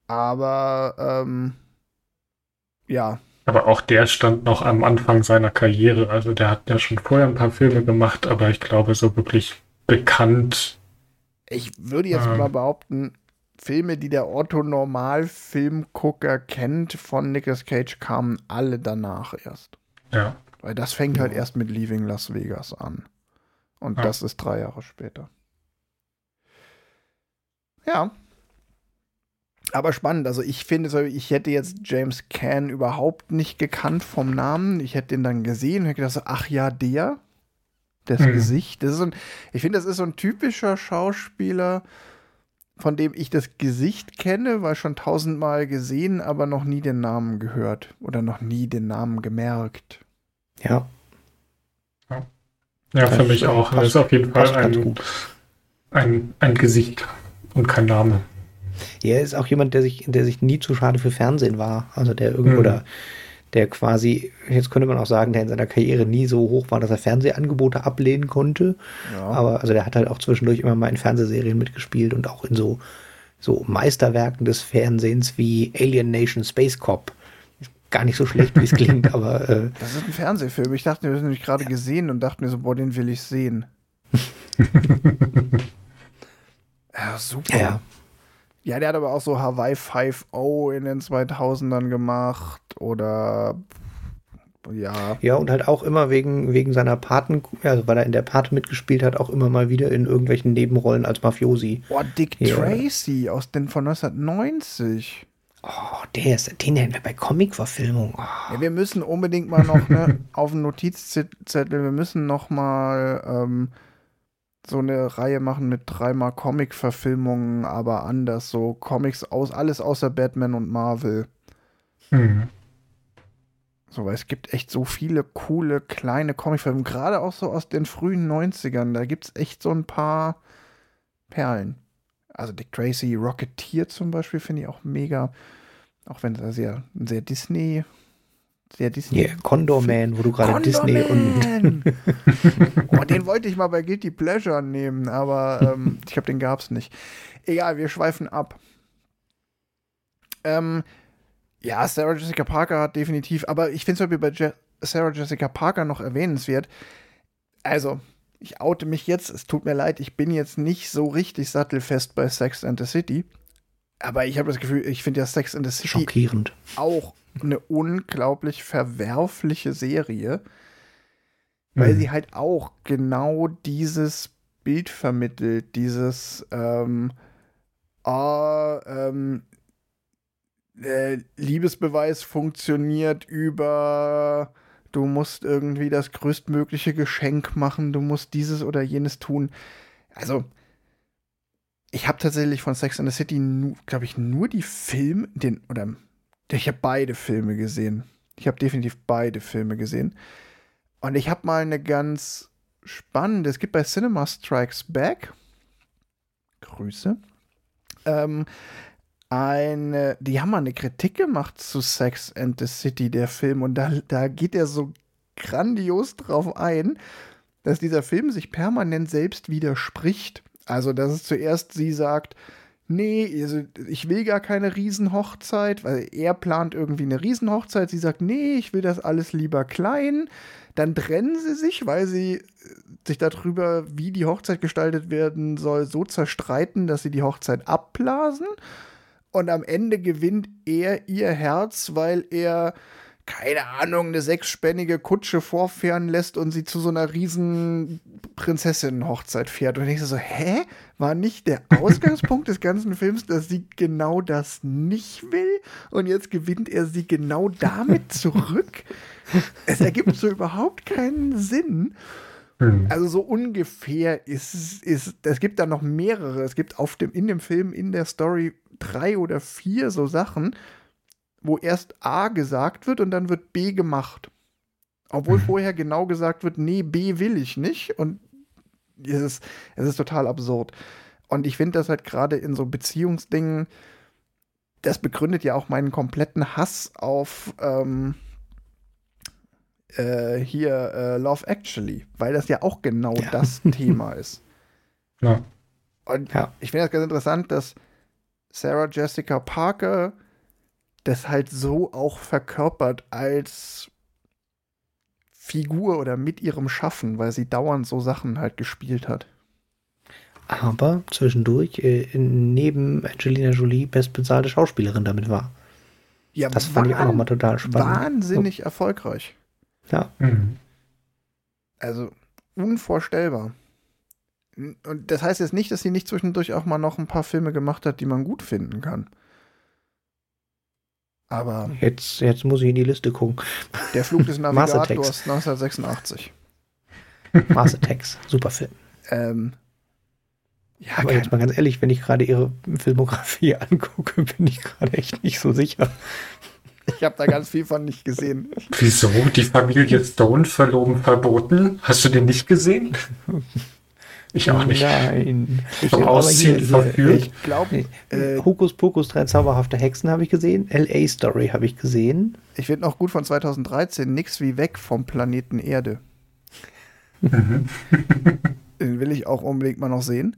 Aber ähm, ja. Aber auch der stand noch am Anfang seiner Karriere. Also der hat ja schon vorher ein paar Filme gemacht, aber ich glaube, so wirklich bekannt. Ich würde jetzt ähm, mal behaupten, Filme, die der Otto-Normal-Filmgucker kennt von Nicolas Cage, kamen alle danach erst. Ja. Weil das fängt halt erst mit Leaving Las Vegas an. Und ja. das ist drei Jahre später. Ja. Aber spannend. Also ich finde, ich hätte jetzt James Caan überhaupt nicht gekannt vom Namen. Ich hätte den dann gesehen und hätte gedacht, ach ja, der das mhm. Gesicht. Das ist so ein, ich finde, das ist so ein typischer Schauspieler, von dem ich das Gesicht kenne, weil schon tausendmal gesehen, aber noch nie den Namen gehört oder noch nie den Namen gemerkt. Ja. Ja, ja für mich auch. Das ist auf jeden Fall ein, ein, ein Gesicht und kein Name. Ja, er ist auch jemand, der sich, der sich nie zu schade für Fernsehen war. Also der irgendwo mhm. oder der quasi, jetzt könnte man auch sagen, der in seiner Karriere nie so hoch war, dass er Fernsehangebote ablehnen konnte. Ja. Aber also der hat halt auch zwischendurch immer mal in Fernsehserien mitgespielt und auch in so so Meisterwerken des Fernsehens wie Alien Nation Space Cop. Gar nicht so schlecht, wie es klingt, <laughs> aber. Äh, das ist ein Fernsehfilm. Ich dachte, wir haben nämlich gerade gesehen und dachte mir so, boah, den will ich sehen. <laughs> ja, super. Ja. Ja, der hat aber auch so Hawaii 5.0 in den 2000ern gemacht oder ja. Ja, und halt auch immer wegen, wegen seiner Paten, also weil er in der Pate mitgespielt hat, auch immer mal wieder in irgendwelchen Nebenrollen als Mafiosi. Boah, Dick ja. Tracy aus den von 1990. Oh, der ist, den hätten wir bei Comic-Verfilmung. Oh. Ja, wir müssen unbedingt mal noch ne, <laughs> auf dem Notizzettel, wir müssen noch mal ähm, so eine Reihe machen mit dreimal Comic-Verfilmungen, aber anders, so Comics aus, alles außer Batman und Marvel. Mhm. So, weil es gibt echt so viele coole kleine Comicfilme, gerade auch so aus den frühen 90ern. Da gibt es echt so ein paar Perlen. Also Dick Tracy, Rocketeer zum Beispiel finde ich auch mega. Auch wenn er sehr, sehr Disney, sehr Disney. Yeah, Condor Man, wo du gerade Disney und. <laughs> oh, den wollte ich mal bei Guilty Pleasure nehmen, aber ähm, ich glaube, den gab es nicht. Egal, wir schweifen ab. Ähm, ja, Sarah Jessica Parker hat definitiv, aber ich finde es zum Beispiel bei Je Sarah Jessica Parker noch erwähnenswert. Also, ich oute mich jetzt, es tut mir leid, ich bin jetzt nicht so richtig sattelfest bei Sex and the City. Aber ich habe das Gefühl, ich finde ja Sex and the City Schockierend. auch eine unglaublich verwerfliche Serie, weil mhm. sie halt auch genau dieses Bild vermittelt, dieses ähm, oh, ähm, äh, Liebesbeweis funktioniert über du musst irgendwie das größtmögliche Geschenk machen, du musst dieses oder jenes tun. Also, ich habe tatsächlich von Sex and the City, glaube ich, nur die Filme, den, oder ich habe beide Filme gesehen. Ich habe definitiv beide Filme gesehen. Und ich habe mal eine ganz spannende, es gibt bei Cinema Strikes Back, Grüße, ähm, eine, die haben mal eine Kritik gemacht zu Sex and the City, der Film, und da, da geht er so grandios drauf ein, dass dieser Film sich permanent selbst widerspricht. Also, dass es zuerst sie sagt, nee, also ich will gar keine Riesenhochzeit, weil er plant irgendwie eine Riesenhochzeit. Sie sagt, nee, ich will das alles lieber klein. Dann trennen sie sich, weil sie äh, sich darüber, wie die Hochzeit gestaltet werden soll, so zerstreiten, dass sie die Hochzeit abblasen. Und am Ende gewinnt er ihr Herz, weil er keine Ahnung, eine sechsspännige Kutsche vorfahren lässt und sie zu so einer riesen Prinzessinnen-Hochzeit fährt. Und ich so, hä? War nicht der <laughs> Ausgangspunkt des ganzen Films, dass sie genau das nicht will? Und jetzt gewinnt er sie genau damit <laughs> zurück? es ergibt so überhaupt keinen Sinn. Hm. Also so ungefähr ist es, ist, es gibt da noch mehrere. Es gibt auf dem, in dem Film, in der Story drei oder vier so Sachen, wo erst A gesagt wird und dann wird B gemacht. Obwohl mhm. vorher genau gesagt wird, nee, B will ich nicht. Und es ist, es ist total absurd. Und ich finde das halt gerade in so Beziehungsdingen, das begründet ja auch meinen kompletten Hass auf ähm, äh, hier äh, Love Actually, weil das ja auch genau ja. das <laughs> Thema ist. Ja. Und ja. ich finde das ganz interessant, dass Sarah Jessica Parker das halt so auch verkörpert als Figur oder mit ihrem Schaffen, weil sie dauernd so Sachen halt gespielt hat. Aber zwischendurch äh, neben Angelina Jolie bestbezahlte Schauspielerin damit war. Ja, das fand ich auch nochmal total spannend. Wahnsinnig so. erfolgreich. Ja. Mhm. Also unvorstellbar. Und das heißt jetzt nicht, dass sie nicht zwischendurch auch mal noch ein paar Filme gemacht hat, die man gut finden kann. Aber. Jetzt, jetzt muss ich in die Liste gucken. Der Flug des <laughs> Navigators 1986. Mars Attacks, super Film. Ähm, ja, aber jetzt mal ganz ehrlich, wenn ich gerade ihre Filmografie <laughs> angucke, bin ich gerade echt nicht so sicher. Ich habe da ganz viel von nicht gesehen. Wieso? Die Familie Stone verloben verboten? Hast du den nicht gesehen? <laughs> Ich auch nicht. Nein. Ich Vom Ausziehen verführt. Ich glaube, äh, Hokus Pokus, drei zauberhafte Hexen habe ich gesehen. L.A. Story habe ich gesehen. Ich finde noch gut von 2013, nix wie weg vom Planeten Erde. <laughs> Den will ich auch unbedingt mal noch sehen.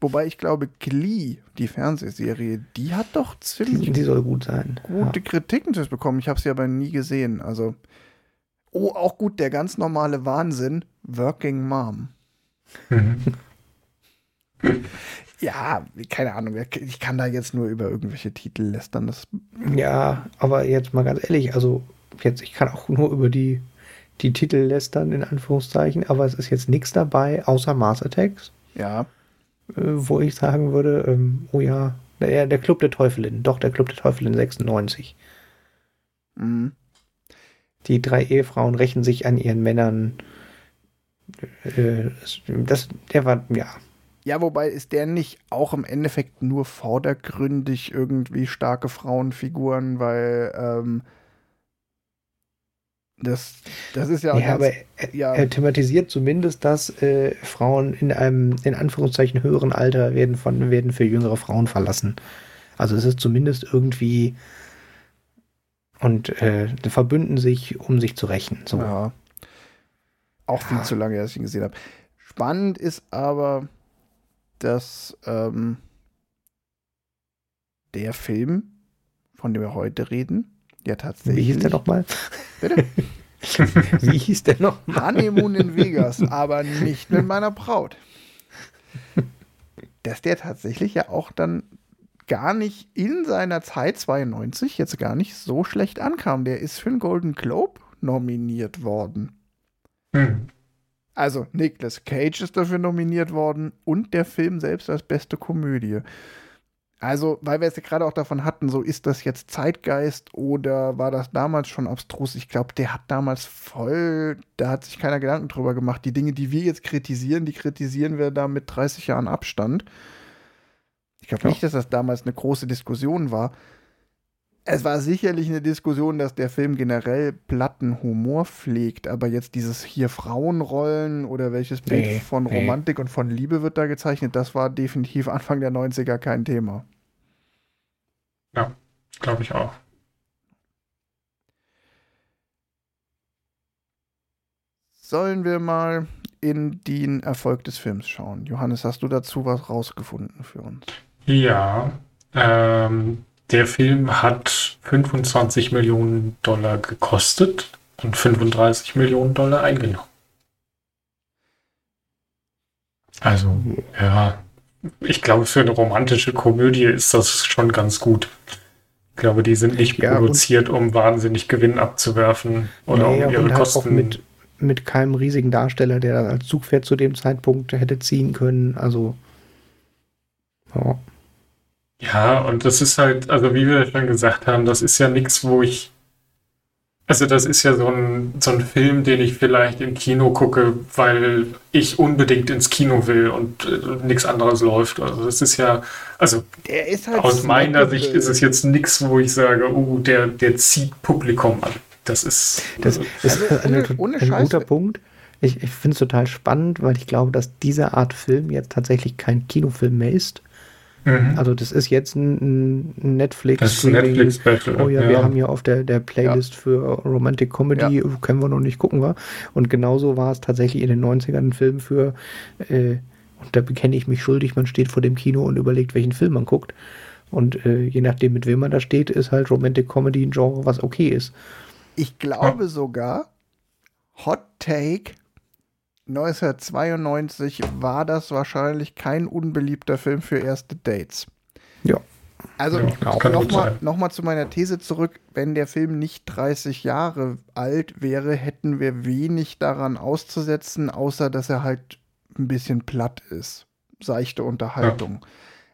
Wobei ich glaube, Glee, die Fernsehserie, die hat doch ziemlich die soll gut sein. gute Kritiken zu bekommen. Ich habe sie aber nie gesehen. Also, oh, auch gut, der ganz normale Wahnsinn, Working Mom. Mhm. <laughs> Ja, keine Ahnung, ich kann da jetzt nur über irgendwelche Titel lästern. Das, Ja, aber jetzt mal ganz ehrlich, also jetzt, ich kann auch nur über die, die Titel lästern, in Anführungszeichen, aber es ist jetzt nichts dabei, außer Mars Attacks, ja, äh, wo ich sagen würde, ähm, oh ja, der, der Club der Teufelin, doch, der Club der Teufelin 96. mhm. Die drei Ehefrauen rächen sich an ihren Männern. Äh, das, der war, ja, Ja, wobei ist der nicht auch im Endeffekt nur vordergründig irgendwie starke Frauenfiguren, weil ähm, das, das ist ja, ja, ganz- aber er, ja, er thematisiert zumindest, dass äh, Frauen in einem, in Anführungszeichen, höheren Alter werden, von, werden für jüngere Frauen verlassen. Also es ist zumindest irgendwie und äh, verbünden sich, um sich zu rächen. So. ja. Auch viel zu lange, dass ich ihn gesehen habe. Spannend ist aber, dass ähm, der Film, von dem wir heute reden, ja tatsächlich. Wie hieß der nochmal? Bitte? <laughs> Wie hieß der noch? Honeymoon in Vegas, aber nicht mit meiner Braut. Dass der tatsächlich ja auch dann gar nicht in seiner Zeit 92 jetzt gar nicht so schlecht ankam. Der ist für den Golden Globe nominiert worden. Mhm. Also Nicolas Cage ist dafür nominiert worden und der Film selbst als beste Komödie. Also, weil wir es ja gerade auch davon hatten, so ist das jetzt Zeitgeist oder war das damals schon abstrus? Ich glaube, der hat damals voll, da hat sich keiner Gedanken drüber gemacht. Die Dinge, die wir jetzt kritisieren, die kritisieren wir da mit 30 Jahren Abstand. Ich glaube Ja. nicht, dass das damals eine große Diskussion war. Es war sicherlich eine Diskussion, dass der Film generell platten Humor pflegt, aber jetzt dieses hier Frauenrollen oder welches Bild Nee, von nee. Romantik und von Liebe wird da gezeichnet, das war definitiv Anfang der 90er kein Thema. Glaube ich auch. Sollen wir mal in den Erfolg des Films schauen? Johannes, hast du dazu was rausgefunden für uns? Ja, ähm, der Film hat 25 Millionen Dollar gekostet und 35 Millionen Dollar eingenommen. Also, ja, ich glaube, für eine romantische Komödie ist das schon ganz gut. Ich glaube, die sind nicht Ja, produziert, um wahnsinnig Gewinn abzuwerfen oder Nee, um ihre halt Kosten. auch mit, mit keinem riesigen Darsteller, der das als Zugpferd zu dem Zeitpunkt hätte ziehen können. Also, ja. Ja, und das ist halt, also wie wir schon gesagt haben, das ist ja nichts, wo ich. Also, das ist ja so ein, so ein Film, den ich vielleicht im Kino gucke, weil ich unbedingt ins Kino will und äh, nichts anderes läuft. Also, das ist ja, also Der ist halt aus meiner. Sicht ist es jetzt nichts, wo ich sage, oh, der, der zieht Publikum an. Das ist. Das ist Also, ein, ohne- ohne ein Scheiß- guter Punkt. Ich, ich finde es total spannend, weil ich glaube, dass diese Art Film jetzt tatsächlich kein Kinofilm mehr ist. Mhm. Also das ist jetzt ein, ein Netflix. das ist ein Streaming- Netflix-Special. Oh ja, wir haben hier auf der, der Playlist für Romantic Comedy, können wir noch nicht gucken, war. Und genauso war es tatsächlich in den 90ern ein Film für, äh, und da bekenne ich mich schuldig, man steht vor dem Kino und überlegt, welchen Film man guckt. Und äh, je nachdem, mit wem man da steht, ist halt Romantic Comedy ein Genre, was okay ist. Ich glaube sogar, Hot Take 1992 war das wahrscheinlich kein unbeliebter Film für erste Dates. Ja. Also Ja, nochmal noch zu meiner These zurück, wenn der Film nicht 30 Jahre alt wäre, hätten wir wenig daran auszusetzen, außer dass er halt ein bisschen platt ist. Seichte Unterhaltung.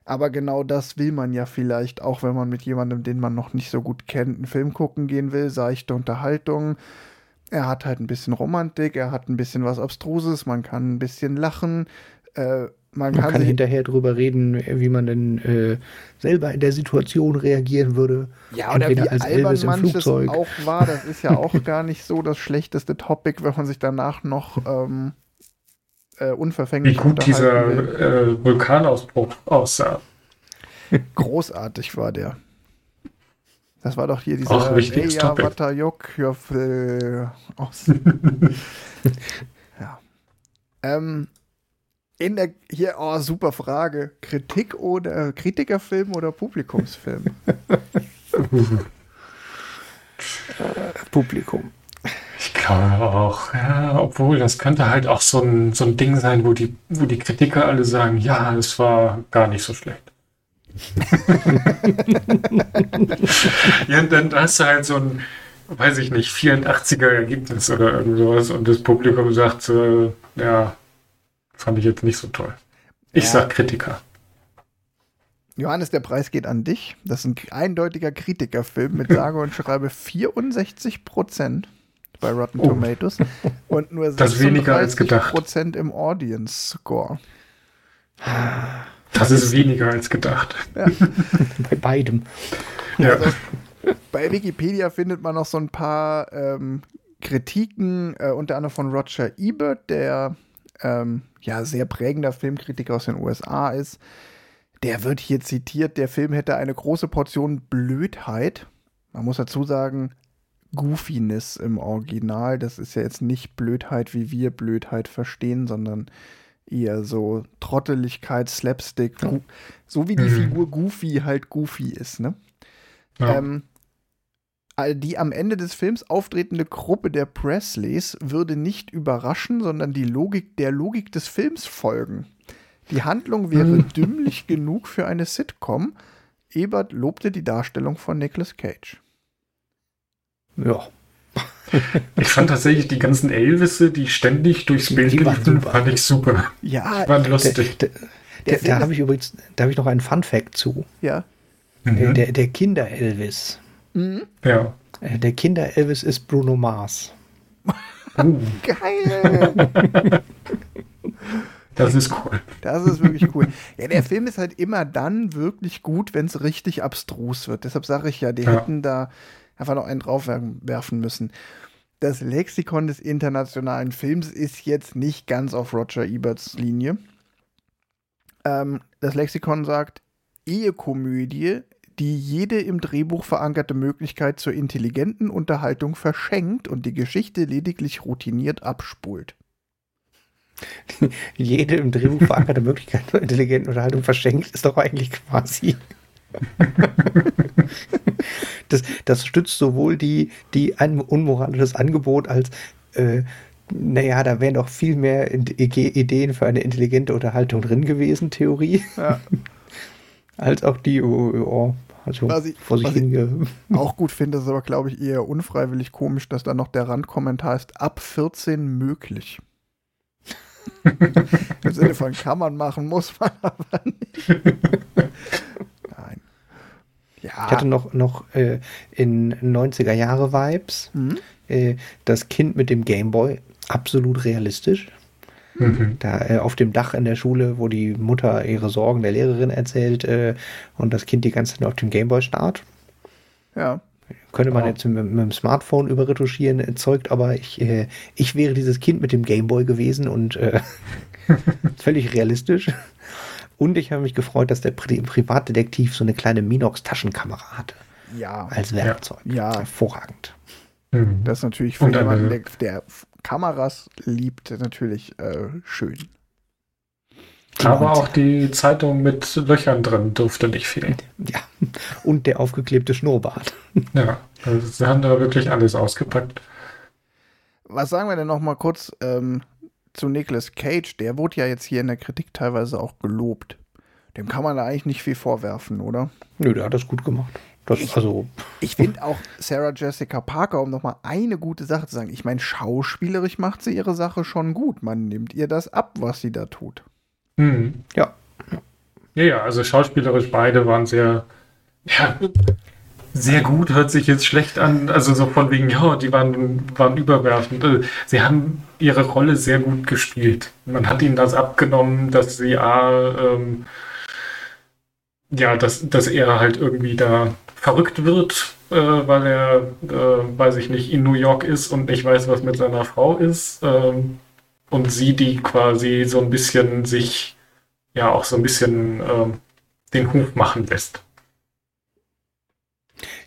Aber genau das will man ja vielleicht, auch wenn man mit jemandem, den man noch nicht so gut kennt, einen Film gucken gehen will. Seichte Unterhaltung. Er hat halt ein bisschen Romantik, er hat ein bisschen was Abstruses, man kann ein bisschen lachen. Äh, man, Man kann, kann hinterher drüber reden, wie man denn äh, selber in der Situation reagieren würde. ja, oder entweder wie als albern Elvis im manches Flugzeug. auch war. Das ist ja <laughs> auch gar nicht so das schlechteste Topic, wenn man sich danach noch ähm, äh, Wie unverfänglich gut dieser äh, Vulkanausbruch aussah. Großartig war der. Das war doch hier dieser Auch wichtiges Reja Topic. Watajok aus. <laughs> ja. Ähm, In der, hier, oh, super Frage. Kritik oder Kritikerfilm oder Publikumsfilm? <laughs> Publikum. Ich glaube auch, ja, obwohl das könnte halt auch so ein, so ein Ding sein, wo die, wo die Kritiker alle sagen, ja, es war gar nicht so schlecht. <laughs> ja, und dann hast du halt so ein, weiß ich nicht, 84er Ergebnis oder irgend sowas und das Publikum sagt, äh, ja, fand ich jetzt nicht so toll. Ich Ja. sag Kritiker. Johannes, der Preis geht an dich. Das ist ein eindeutiger Kritikerfilm mit <laughs> sage und schreibe 64 Prozent bei Rotten Oh. Tomatoes und nur Das ist weniger als gedacht. Prozent im Audience Score. Das ist weniger als gedacht. <laughs> Bei beidem. Ja. Also, bei Wikipedia findet man noch so ein paar ähm, Kritiken, äh, unter anderem von Roger Ebert, der ähm, ja sehr prägender Filmkritiker aus den USA ist. Der wird hier zitiert, der Film hätte eine große Portion Blödheit. Man muss dazu sagen, Goofiness im Original. Das ist ja jetzt nicht Blödheit, wie wir Blödheit verstehen, sondern eher so Trotteligkeit, Slapstick, Gu- so wie die Mhm. Figur Goofy halt Goofy ist, ne? Ja. Ähm, die am Ende des Films auftretende Gruppe der Presleys würde nicht überraschen, sondern die Logik der Logik des Films folgen. Die Handlung wäre Hm. dümmlich genug für eine Sitcom. Ebert lobte die Darstellung von Nicolas Cage. Ja. Ich fand tatsächlich die ganzen Elvisse, die ständig durchs Die- Bild die waren liefen, super. fand ich super. Ja, Waren Der, lustig. der, Der der, da habe ich übrigens, da habe ich noch einen Fun Fact zu. ja. Mhm. Der, der Kinder Elvis. Mhm. Ja. Äh, Der Kinder Elvis ist Bruno Mars. Uh, Geil! das ist cool. Das ist wirklich cool. Ja, der Film ist halt immer dann wirklich gut, wenn es richtig abstrus wird. Deshalb sage ich ja, die Ja. hätten da einfach noch einen draufwerfen müssen. Das Lexikon des internationalen Films ist jetzt nicht ganz auf Roger Eberts Linie. Ähm, das Lexikon sagt, Ehekomödie, die jede im Drehbuch verankerte Möglichkeit zur intelligenten Unterhaltung verschenkt und die Geschichte lediglich routiniert abspult. <laughs> Jede im Drehbuch verankerte Möglichkeit zur intelligenten Unterhaltung verschenkt, ist doch eigentlich quasi. <laughs> das, das stützt sowohl die, die ein unmoralisches Angebot als, äh, naja, da wären doch viel mehr Ideen für eine intelligente Unterhaltung drin gewesen, Theorie, Ja. <laughs> als auch die, oh, oh, also Was ich- vor sich was ich- hin. <laughs> auch gut finde, ist aber, glaube ich, eher unfreiwillig komisch, dass da noch der Randkommentar ist, ab 14 möglich. Im Sinne von kann man machen, muss man aber nicht. Ja. Ich hatte noch, noch äh, in 90er Jahre Vibes. Hm? Äh, das Kind mit dem Gameboy, absolut realistisch. Mhm. Da äh, auf dem Dach in der Schule, wo die Mutter ihre Sorgen der Lehrerin erzählt äh, und das Kind die ganze Zeit auf dem Gameboy starrt. Ja. Könnte man Ja. jetzt mit, mit dem Smartphone überretuschieren, erzeugt, aber ich, äh, ich wäre dieses Kind mit dem Gameboy gewesen und äh, <laughs> völlig realistisch. Und ich habe mich gefreut, dass der Pri Privatdetektiv so eine kleine Minox-Taschenkamera hatte Ja. als Werkzeug. Ja. Hervorragend. Mhm. Das ist natürlich für jemanden, eine- der, der Kameras liebt, natürlich äh, schön. Aber auch die Zeitung mit Löchern drin durfte nicht fehlen. Ja. Und der aufgeklebte Schnurrbart. Ja, also sie haben da wirklich alles ausgepackt. Was sagen wir denn noch mal kurz ähm, zu Nicolas Cage? Der wurde ja jetzt hier in der Kritik teilweise auch gelobt. Dem kann man da eigentlich nicht viel vorwerfen, oder? Nö, der hat das gut gemacht. Das, also, Ich finde auch Sarah Jessica Parker, um nochmal eine gute Sache zu sagen, ich meine, schauspielerisch macht sie ihre Sache schon gut. Man nimmt ihr das ab, was sie da tut. Mhm. ja. Ja, ja, also schauspielerisch beide waren sehr, ja, sehr gut, hört sich jetzt schlecht an. Also so von wegen, ja, die waren, waren überwerfend. Äh, Sie haben ihre Rolle sehr gut gespielt. Man hat ihnen das abgenommen, dass sie A, ähm, ja, dass, dass er halt irgendwie da verrückt wird, äh, weil er, äh, weiß ich nicht, in New York ist und nicht weiß, was mit seiner Frau ist. Ähm, und sie, die quasi so ein bisschen sich, ja, auch so ein bisschen ähm, den Hof machen lässt.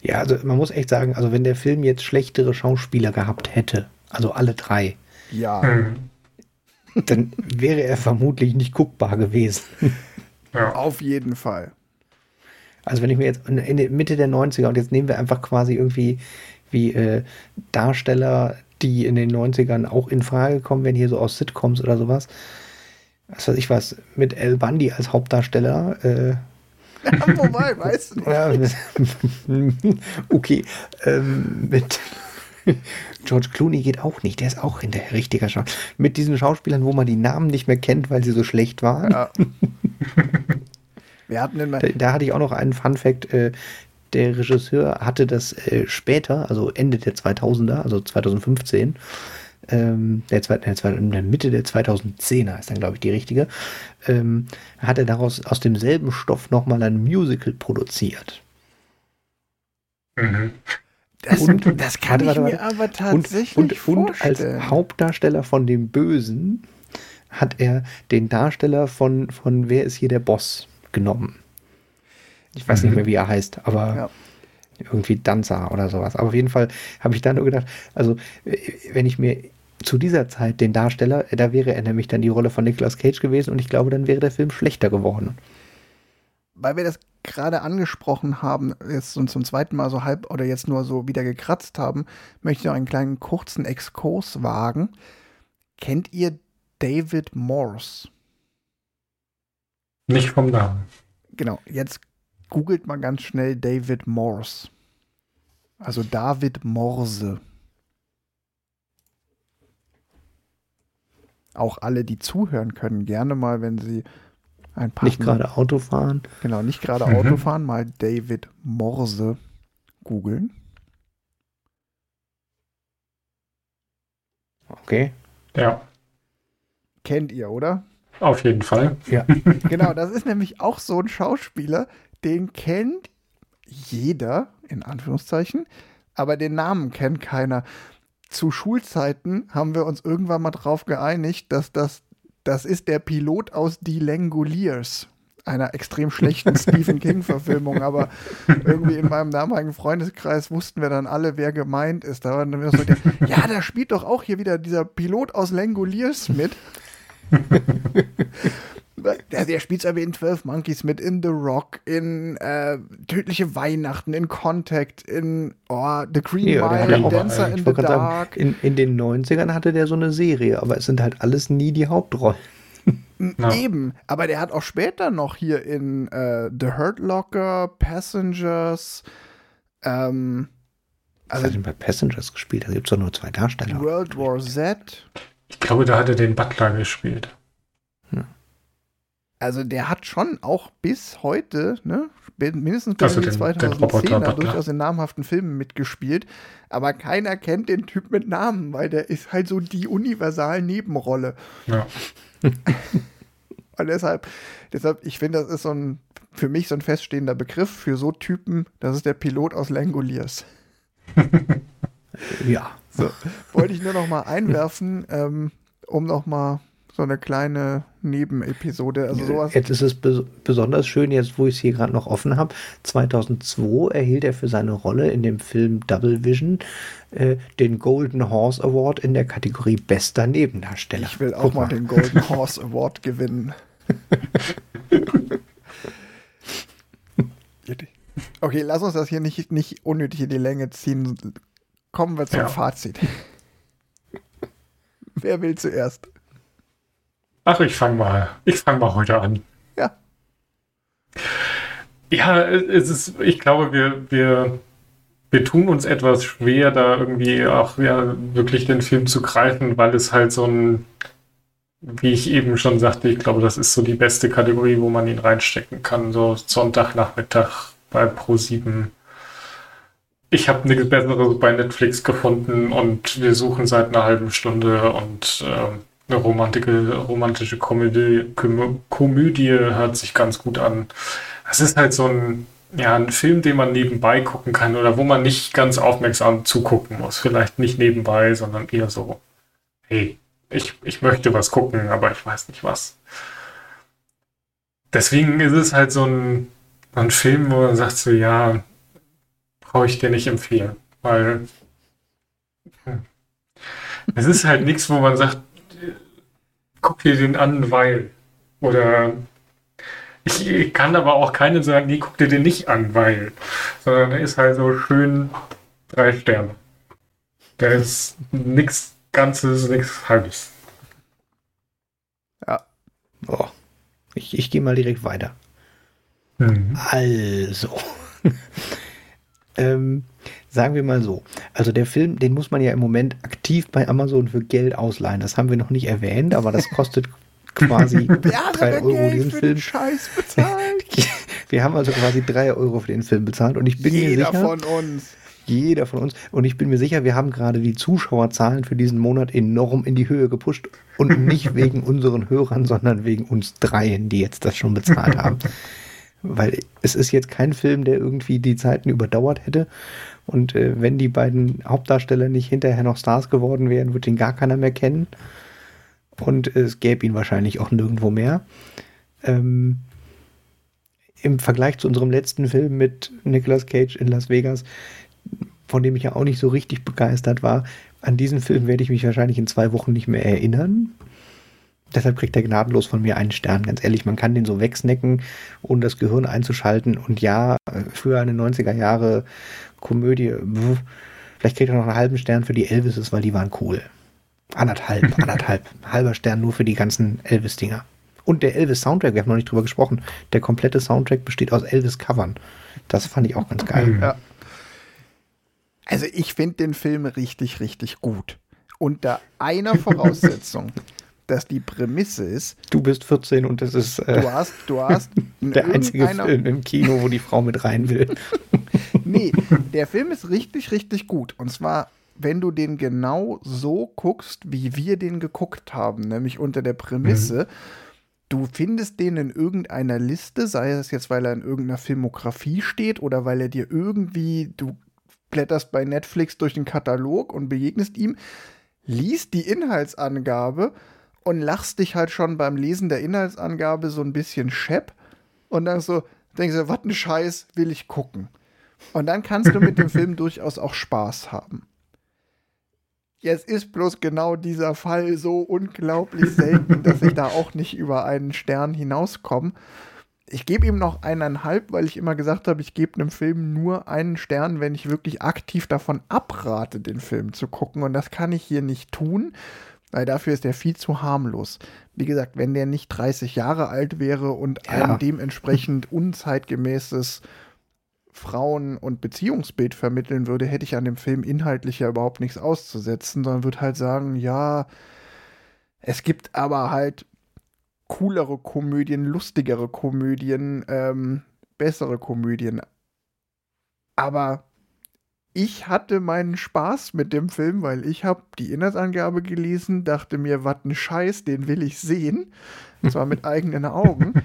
Ja, also man muss echt sagen, also wenn der Film jetzt schlechtere Schauspieler gehabt hätte, also alle drei, Ja. Dann wäre er vermutlich nicht guckbar gewesen. Ja. Auf jeden Fall. Also wenn ich mir jetzt in der Mitte der 90er und jetzt nehmen wir einfach quasi irgendwie wie äh, Darsteller, die in den 90ern auch in Frage kommen, wenn hier so aus Sitcoms oder sowas. Was weiß ich was, mit El Bundy als Hauptdarsteller. Äh, wobei, weißt du nicht. <laughs> okay, ähm, mit <laughs> George Clooney geht auch nicht, der ist auch in der richtiger Schauspieler. Mit diesen Schauspielern, wo man die Namen nicht mehr kennt, weil sie so schlecht waren. Ja. Wir hatten da, da, hatte ich auch noch einen Fun Fact. Äh, der Regisseur hatte das äh, später, also Ende der 2000er, also 2015, ähm, der, der, in der Mitte der 2010er ist dann, glaube ich, die richtige, ähm, hat er daraus aus demselben Stoff nochmal ein Musical produziert. Mhm. Das, und, das kann warte, ich mir aber tatsächlich und, und, und als Hauptdarsteller von dem Bösen hat er den Darsteller von, von Wer ist hier der Boss genommen. Ich weiß mhm. nicht mehr, wie er heißt, aber ja. irgendwie Danza oder sowas. Aber auf jeden Fall habe ich dann nur gedacht, also wenn ich mir zu dieser Zeit den Darsteller, da wäre er nämlich dann die Rolle von Nicolas Cage gewesen und ich glaube, dann wäre der Film schlechter geworden. Weil wir das gerade angesprochen haben, jetzt und zum zweiten Mal so halb oder jetzt nur so wieder gekratzt haben, möchte ich noch einen kleinen kurzen Exkurs wagen. Kennt ihr David Morse? Nicht vom Namen. Genau, jetzt googelt mal ganz schnell David Morse. Also David Morse. Auch alle, die zuhören können, gerne mal, wenn sie ein paar. Nicht gerade Auto fahren. Genau, nicht gerade mhm. Auto fahren, mal David Morse googeln. Okay. Ja. Kennt ihr, oder? Auf jeden Fall. Ja. <laughs> genau, das ist nämlich auch so ein Schauspieler, den kennt jeder, in Anführungszeichen, aber den Namen kennt keiner. Zu Schulzeiten haben wir uns irgendwann mal drauf geeinigt, dass das, das ist der Pilot aus Die Langoliers, einer extrem schlechten <laughs> Stephen King-Verfilmung, aber irgendwie in meinem damaligen Freundeskreis wussten wir dann alle, wer gemeint ist. Da waren wir so, der, <laughs> ja, da spielt doch auch hier wieder dieser Pilot aus Langoliers mit. <laughs> Der, der spielt aber in 12 Monkeys mit, in The Rock, in äh, Tödliche Weihnachten, in Contact, in oh, The Green ja, Mile, Dancer in the Dark. Sagen, in, in den 90ern hatte der so eine Serie, aber es sind halt alles nie die Hauptrollen. Ja. Eben, aber der hat auch später noch hier in äh, The Hurt Locker, Passengers, ähm, also, Was hat denn bei Passengers gespielt? Da gibt es doch nur zwei Darsteller. World War Z. Ich glaube, da hat er den Butler gespielt. Also der hat schon auch bis heute, ne, mindestens bis also in die 2010er durchaus in namhaften Filmen mitgespielt. Aber keiner kennt den Typ mit Namen, weil der ist halt so die universal Nebenrolle. Ja. <laughs> Und deshalb, deshalb, ich finde, das ist so ein, für mich so ein feststehender Begriff für so Typen, das ist der Pilot aus Langoliers. <laughs> ja. So, wollte ich nur noch mal einwerfen, ähm, um noch mal so eine kleine Nebenepisode. Also sowas. Jetzt ist es be besonders schön, jetzt wo ich es hier gerade noch offen habe. 2002 erhielt er für seine Rolle in dem Film Double Vision äh, den Golden Horse Award in der Kategorie Bester Nebendarsteller. Ich will auch Guck mal, mal den Golden Horse Award gewinnen. <laughs> okay, lass uns das hier nicht, nicht unnötig in die Länge ziehen. Kommen wir zum ja. Fazit. Wer will zuerst? Ach, ich fange mal. Ich fange mal heute an. Ja. Ja, es ist, ich glaube, wir, wir, wir tun uns etwas schwer, da irgendwie auch ja, wirklich den Film zu greifen, weil es halt so ein, wie ich eben schon sagte, ich glaube, das ist so die beste Kategorie, wo man ihn reinstecken kann. So Sonntagnachmittag bei Pro7. Ich habe nichts Besseres bei Netflix gefunden und wir suchen seit einer halben Stunde und äh, eine romantische, romantische Komödie, Komödie hört sich ganz gut an. Es ist halt so ein, ja, ein Film, den man nebenbei gucken kann oder wo man nicht ganz aufmerksam zugucken muss. Vielleicht nicht nebenbei, sondern eher so, hey, ich, ich möchte was gucken, aber ich weiß nicht was. Deswegen ist es halt so ein, ein Film, wo man sagt so, ja, brauche ich dir nicht empfehlen, weil hm, es ist halt nichts, wo man sagt, gucke dir den an, weil. Oder ich kann aber auch keinen sagen, nee, guck dir den nicht an, weil. Sondern er ist halt so schön drei Sterne. Der ist nichts Ganzes, nichts Halbes. Ja. Oh. Ich, ich gehe mal direkt weiter. Mhm. Also. <laughs> ähm, sagen wir mal so. Also der Film, den muss man ja im Moment aktiv bei Amazon für Geld ausleihen. Das haben wir noch nicht erwähnt, aber das kostet <laughs> quasi 3 Euro Geld diesen Film. Scheiß bezahlt. <laughs> wir haben also quasi 3 Euro für den Film bezahlt und ich bin Jeder mir sicher. von uns. Jeder von uns. Und ich bin mir sicher, wir haben gerade die Zuschauerzahlen für diesen Monat enorm in die Höhe gepusht. Und nicht <laughs> wegen unseren Hörern, sondern wegen uns dreien, die jetzt das schon bezahlt haben. Weil es ist jetzt kein Film, der irgendwie die Zeiten überdauert hätte. Und äh, wenn die beiden Hauptdarsteller nicht hinterher noch Stars geworden wären, würde ihn gar keiner mehr kennen. Und es gäbe ihn wahrscheinlich auch nirgendwo mehr. Ähm, Im Vergleich zu unserem letzten Film mit Nicolas Cage in Las Vegas, von dem ich ja auch nicht so richtig begeistert war, an diesen Film werde ich mich wahrscheinlich in zwei Wochen nicht mehr erinnern. Deshalb kriegt er gnadenlos von mir einen Stern. Ganz ehrlich, man kann den so wegsnacken, ohne das Gehirn einzuschalten. Und ja, für eine 90er Jahre Komödie, vielleicht kriegt er noch einen halben Stern für die Elvises, weil die waren cool. Anderthalb, <laughs> anderthalb. Halber Stern nur für die ganzen Elvis-Dinger. Und der Elvis-Soundtrack, wir haben noch nicht drüber gesprochen. Der komplette Soundtrack besteht aus Elvis-Covern. Das fand ich auch ganz geil. Ja. Also ich finde den Film richtig, richtig gut. Unter einer <laughs> Voraussetzung, dass die Prämisse ist. Du bist 14 und das ist äh, du hast, du hast <laughs> der einzige Film im Kino, wo die Frau mit rein will. <laughs> nee, <laughs> der Film ist richtig, richtig gut. Und zwar, wenn du den genau so guckst, wie wir den geguckt haben, nämlich unter der Prämisse, mhm. du findest den in irgendeiner Liste, sei es jetzt, weil er in irgendeiner Filmografie steht oder weil er dir irgendwie, du blätterst bei Netflix durch den Katalog und begegnest ihm, liest die Inhaltsangabe und lachst dich halt schon beim Lesen der Inhaltsangabe so ein bisschen schepp und dann so denkst du, was ein Scheiß will ich gucken. Und dann kannst du mit dem <laughs> Film durchaus auch Spaß haben. Jetzt ist bloß genau dieser Fall so unglaublich selten, dass ich da auch nicht über einen Stern hinauskomme ich gebe ihm noch eineinhalb, weil ich immer gesagt habe, ich gebe einem Film nur einen Stern, wenn ich wirklich aktiv davon abrate, den Film zu gucken. Und das kann ich hier nicht tun, weil dafür ist er viel zu harmlos. Wie gesagt, wenn der nicht 30 Jahre alt wäre und ja. ein dementsprechend unzeitgemäßes Frauen- und Beziehungsbild vermitteln würde, hätte ich an dem Film inhaltlich ja überhaupt nichts auszusetzen, sondern würde halt sagen, ja, es gibt aber halt coolere Komödien, lustigere Komödien, ähm, bessere Komödien. Aber ich hatte meinen Spaß mit dem Film, weil ich habe die Inhaltsangabe gelesen, dachte mir, was ein Scheiß, den will ich sehen. Und zwar mit <laughs> eigenen Augen.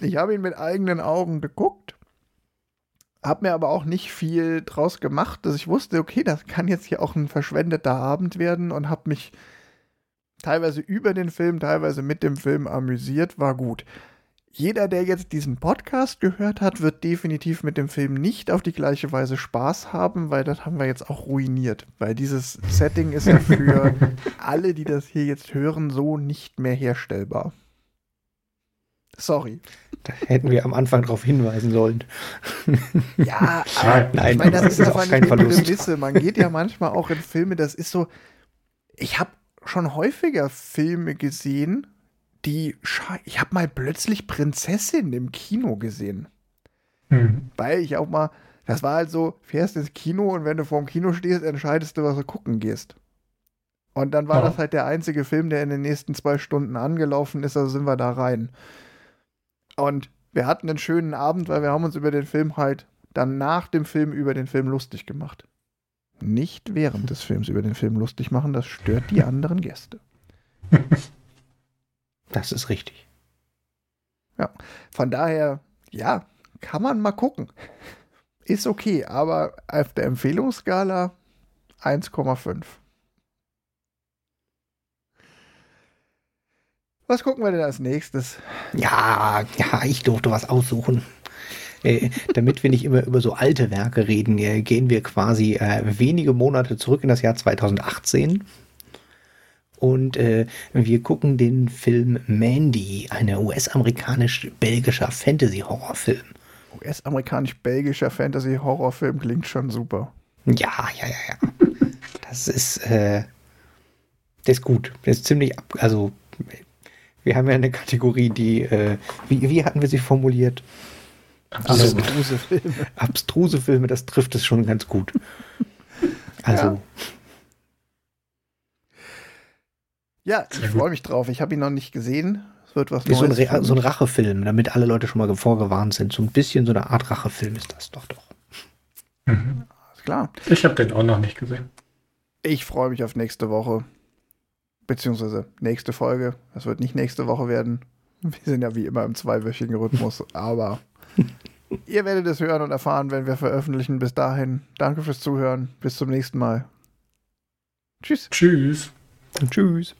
Ich habe ihn mit eigenen Augen geguckt, habe mir aber auch nicht viel draus gemacht, dass ich wusste, okay, das kann jetzt hier auch ein verschwendeter Abend werden und habe mich teilweise über den Film, teilweise mit dem Film amüsiert, war gut. Jeder, der jetzt diesen Podcast gehört hat, wird definitiv mit dem Film nicht auf die gleiche Weise Spaß haben, weil das haben wir jetzt auch ruiniert. Weil dieses Setting ist ja <laughs> für alle, die das hier jetzt hören, so nicht mehr herstellbar. Sorry. Da hätten wir am Anfang darauf hinweisen sollen. Ja, <laughs> aber Nein, ich meine, das, das ist einfach kein Verlust. Prämisse. Man geht ja manchmal auch in Filme, das ist so, ich habe schon häufiger Filme gesehen, die. Ich habe mal plötzlich Prinzessin im Kino gesehen. Mhm. Weil ich auch mal. Das war halt so, fährst ins Kino und wenn du vorm Kino stehst, entscheidest du, was du gucken gehst. Und dann war oh. das halt der einzige Film, der in den nächsten zwei Stunden angelaufen ist, also sind wir da rein. Und wir hatten einen schönen Abend, weil wir haben uns über den Film halt dann nach dem Film über den Film lustig gemacht nicht während des Films über den Film lustig machen, das stört die <laughs> anderen Gäste. Das ist richtig. Ja, von daher, ja, kann man mal gucken. Ist okay, aber auf der Empfehlungsskala 1,5. Was gucken wir denn als nächstes? Ja, ja, ich durfte was aussuchen. Äh, damit wir nicht immer über so alte Werke reden, äh, gehen wir quasi äh, wenige Monate zurück in das Jahr 2018. Und äh, wir gucken den Film Mandy, ein US-amerikanisch-belgischer Fantasy-Horrorfilm. US-amerikanisch-belgischer Fantasy-Horrorfilm klingt schon super. Ja, ja, ja, ja. <laughs> Das ist, äh, der ist gut. Der ist ziemlich, ab, also wir haben ja eine Kategorie, die, äh, wie, wie hatten wir sie formuliert? Also, abstruse Filme. Abstruse Filme, das trifft es schon ganz gut. Also. Ja, ja ich freue mich drauf. Ich habe ihn noch nicht gesehen. Es wird was Neues. So ein, so ein Rachefilm, damit alle Leute schon mal vorgewarnt sind. So ein bisschen so eine Art Rachefilm ist das doch doch. Mhm. Klar. Ich habe den auch noch nicht gesehen. Ich freue mich auf nächste Woche. Beziehungsweise nächste Folge. Das wird nicht nächste Woche werden. Wir sind ja wie immer im zweiwöchigen Rhythmus, aber <laughs> ihr werdet es hören und erfahren, wenn wir veröffentlichen. Bis dahin, danke fürs Zuhören. Bis zum nächsten Mal. Tschüss. Tschüss. Tschüss.